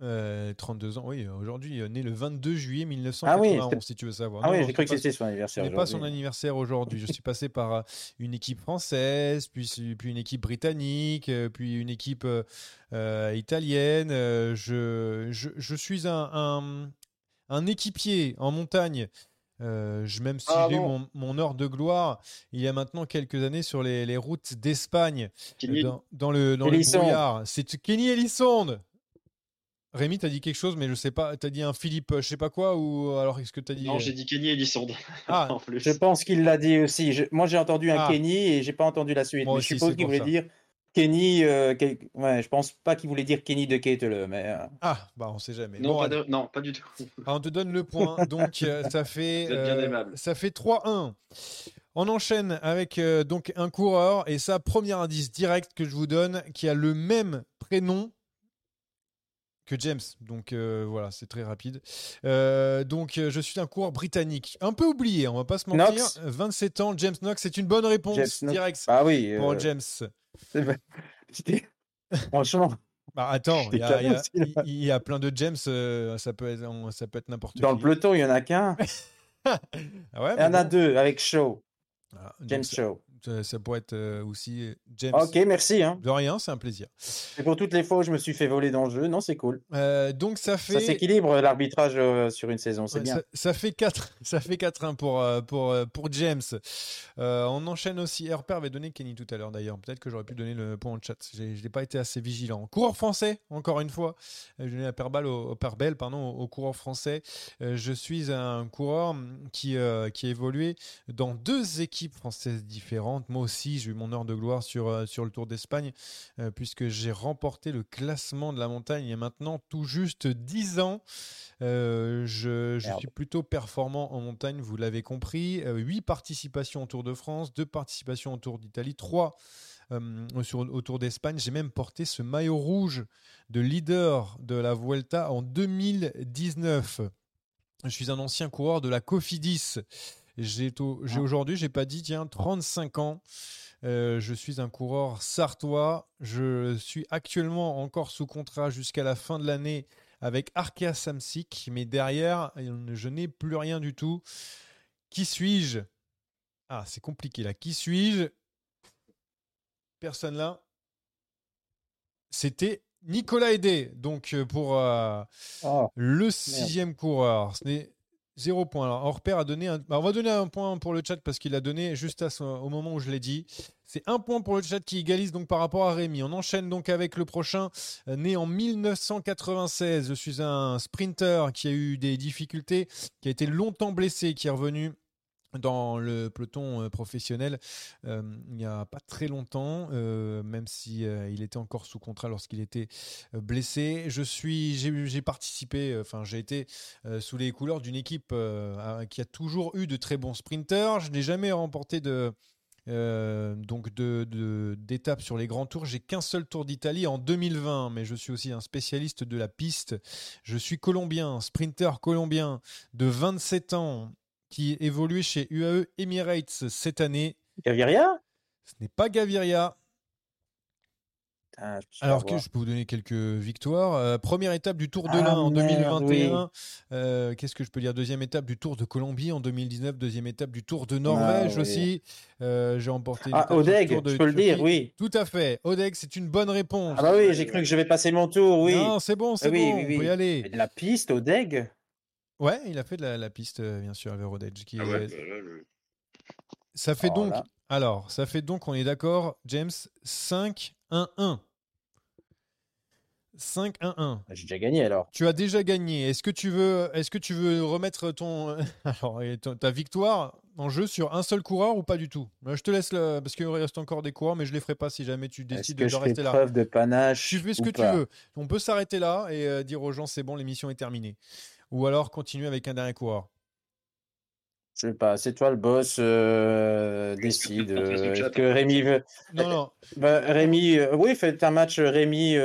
S1: euh, 32 ans, oui, aujourd'hui, euh, né le 22 juillet
S2: Ah oui,
S1: 1991, si tu veux savoir.
S2: Ah
S1: Non,
S2: oui, j'ai cru que c'était son anniversaire.
S1: ce n'est pas son anniversaire aujourd'hui. Je suis passé par euh, une équipe française, puis, puis une équipe britannique, euh, puis une équipe euh, euh, italienne. Euh, je, je, je suis un, un, un équipier en montagne. Euh, je, même si
S6: Ah
S1: j'ai eu mon, mon heure de gloire il y a maintenant quelques années sur les, les routes d'Espagne,
S6: Kenny,
S1: dans, dans le, dans le brouillard. C'est Kenny Elissonde. Rémi, t'as dit quelque chose, mais je sais pas. T'as dit un Philippe, euh, je sais pas quoi, ou alors est-ce que t'as dit.
S6: Non,
S1: euh,
S6: j'ai dit Kenny Elisonde.
S1: Ah,
S6: en plus.
S2: Je pense qu'il l'a dit aussi. Je- Moi, j'ai entendu un
S1: Ah.
S2: Kenny et j'ai pas entendu la suite.
S1: Moi
S2: mais
S1: aussi,
S2: je suppose qu'il voulait dire Kenny. euh, quel- Ouais, je pense pas qu'il voulait dire Kenny de Ketele, mais. euh,
S1: ah, bah on sait jamais.
S6: Non,
S1: Bon,
S6: pas
S1: allez.
S6: de- non, pas du tout.
S1: Ah, on te donne le point, donc euh, ça fait euh, ça fait 3-1. On enchaîne avec euh, donc un coureur et ça premier indice direct que je vous donne qui a le même prénom que James. Donc euh, voilà, c'est très rapide. Euh, donc euh, je suis un coureur britannique, un peu oublié, on va pas se mentir.
S2: Knox.
S1: 27 ans, James Knox, c'est une bonne réponse
S2: James Knox.
S1: direct
S2: Ah oui.
S1: pour James.
S2: Franchement,
S1: Bah attends, il y, a- y y plein de James, euh, ça peut être, on- ça peut être n'importe qui.
S2: dans le peloton, il y en a qu'un.
S1: Ah ouais,
S2: Il y en a deux avec Shaw,
S1: Ah,
S2: James Shaw.
S1: Ça, ça pourrait être euh, aussi James.
S2: Ok, merci. Hein.
S1: De rien, c'est un plaisir.
S2: Et pour toutes les fois où je me suis fait voler dans le jeu, non, c'est cool.
S1: Euh, donc ça fait.
S2: Ça s'équilibre l'arbitrage euh, sur une saison, c'est
S1: Ouais,
S2: bien.
S1: Ça, ça fait 4 ça fait 4-1 pour, euh, pour, euh, pour James. Euh, on enchaîne aussi. Herper avait donné Kenny tout à l'heure d'ailleurs. Peut-être que j'aurais pu donner le point en chat. J'ai- Je n'ai pas été assez vigilant. Coureur français, encore une fois. Euh, Je donne la au, pardon, au, au coureur français. Euh, je suis un coureur qui, euh, qui a évolué dans deux équipes françaises différentes. Moi aussi, j'ai eu mon heure de gloire sur, euh, sur le Tour d'Espagne, euh, puisque j'ai remporté le classement de la montagne il y a maintenant tout juste 10 ans. Euh, je, suis plutôt performant en montagne, vous l'avez compris. 8 participations au Tour de France, 2 participations au Tour d'Italie, 3 sur, au Tour d'Espagne. J'ai même porté ce maillot rouge de leader de la Vuelta en 2019. Je suis un ancien coureur de la Cofidis. J'ai j'ai aujourd'hui, j'ai pas dit, tiens, 35 ans. Euh, je suis un coureur sartois. Je suis actuellement encore sous contrat jusqu'à la fin de l'année avec Arkea Samsic, mais derrière, je n'ai plus rien du tout. Qui suis-je? Ah, c'est compliqué là. Qui suis-je? Personne là. C'était Nicolas Aidé. Donc euh, pour euh,
S2: Oh,
S1: le sixième coureur, ce n'est zéro point. Alors, Orpère a donné un... bah, on va donner un point pour le chat parce qu'il a donné juste au moment où je l'ai dit. C'est un point pour le chat qui égalise donc par rapport à Rémi. On enchaîne donc avec le prochain, euh, né en 1996. Je suis un sprinter qui a eu des difficultés, qui a été longtemps blessé, qui est revenu dans le peloton euh, professionnel euh, il n'y a pas très longtemps, euh, même si il était encore sous contrat lorsqu'il était blessé. Je suis, j'ai participé, enfin j'ai été sous les couleurs d'une équipe qui a toujours eu de très bons sprinters. Je n'ai jamais remporté de donc de- d'étapes sur les grands tours. J'ai qu'un seul Tour d'Italie en 2020, mais je suis aussi un spécialiste de la piste. Je suis colombien, sprinter colombien de 27 ans qui évoluait chez UAE Emirates cette année.
S2: Gaviria?
S1: Ce n'est pas Gaviria. Alors que je peux vous donner quelques victoires. Euh, première étape du Tour de
S2: Ah,
S1: l'Ain en
S2: merde,
S1: 2021. Euh, Qu'est-ce que je peux dire? Deuxième étape du Tour de Colombie en 2019. Deuxième étape du Tour de Norvège
S2: oui.
S1: aussi. Euh, J'ai emporté.
S2: Ah, Odeg, je peux le dire, oui.
S1: Tout à fait. Odeg, c'est une bonne réponse.
S2: Ah bah oui, j'ai cru que je vais passer mon tour, oui.
S1: Non, c'est bon, c'est
S2: Ah oui,
S1: bon.
S2: oui,
S1: On
S2: oui.
S1: peut y aller.
S2: Mais de la piste au DEG
S1: Ouais, il a fait de la, la piste, euh, bien sûr, avec Odeg. Qui
S6: Ah
S1: est-
S6: bah là,
S1: Ça fait donc.
S2: là.
S1: Alors, ça fait donc, on est d'accord, James, 5-1-1. 5-1-1.
S2: J'ai déjà gagné alors.
S1: Tu as déjà gagné. Est-ce que tu veux, est-ce que tu veux remettre ton, alors, ton- ta victoire en jeu sur un seul coureur ou pas du tout? Euh, Je te laisse le, parce qu'il reste encore des coureurs, mais je les ferai pas si jamais tu
S2: Est-ce
S1: décides
S2: que
S1: de
S2: je fais
S1: rester là.
S2: preuve de panache
S1: Tu fais ce
S2: ou
S1: que
S2: pas?
S1: tu veux. On peut s'arrêter là et euh, dire aux gens c'est bon, l'émission est terminée. Ou alors continuer avec un dernier coureur?
S2: Je sais pas, c'est toi le boss, euh, décide. Euh, que. Rémi veut.
S1: Non, non,
S2: Bah, Rémi, euh, oui, faites un match Rémi.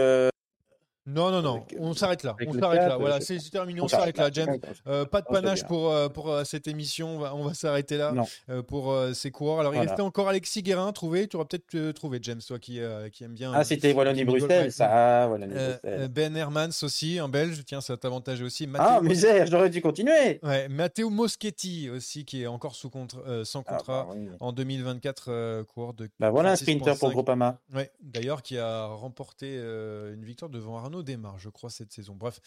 S2: Euh,
S1: non, non, non.
S2: Avec, euh,
S1: On s'arrête là. On s'arrête là.
S2: euh,
S1: Voilà,
S2: je-
S1: c'est terminé. On
S2: on
S1: s'arrête là, James. Euh, pas de panache pour, euh, pour euh, cette émission. On va, s'arrêter là euh, pour euh, ces coureurs. Alors, il restait encore Alexis Guérin. Trouvé. Tu auras peut-être euh, trouvé, James, toi qui, euh, qui aime bien.
S2: Ah, c'était. Wallonie-Bruxelles, ça. Ah.
S1: Euh, euh, ben Hermans aussi, un belge. Tiens, ça t'avantage aussi.
S2: ah, misère, j'aurais dû continuer.
S1: Ouais, Matteo Moschetti aussi, qui est encore sous contre, euh, sans
S2: Ah,
S1: contrat
S2: bah, oui.
S1: en 2024, euh, coureur de.
S2: Bah, voilà un sprinter pour
S1: 36.5.
S2: Groupama.
S1: Ouais, d'ailleurs, qui a remporté euh, une victoire devant Arnaud Desmar, je crois, cette saison. Bref,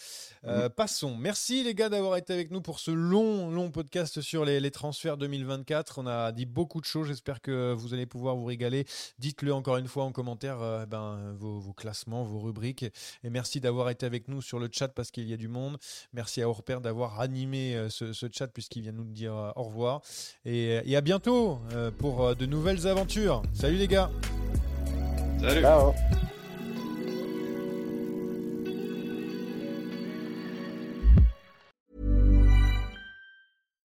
S1: Euh, passons. Merci les gars d'avoir été avec nous pour ce long, long podcast sur les, les transferts 2024. On a dit beaucoup de choses. J'espère que vous allez pouvoir vous régaler. Dites-le encore une fois en commentaire euh, ben, vos, vos classements, vos rubriques. Et merci d'avoir été avec nous sur le chat parce qu'il y a du monde. Merci à Orpère d'avoir animé euh, ce, ce chat puisqu'il vient nous dire euh, au revoir. Et, et à bientôt euh, pour euh, de nouvelles aventures. Salut les gars.
S6: Salut.
S2: Ciao.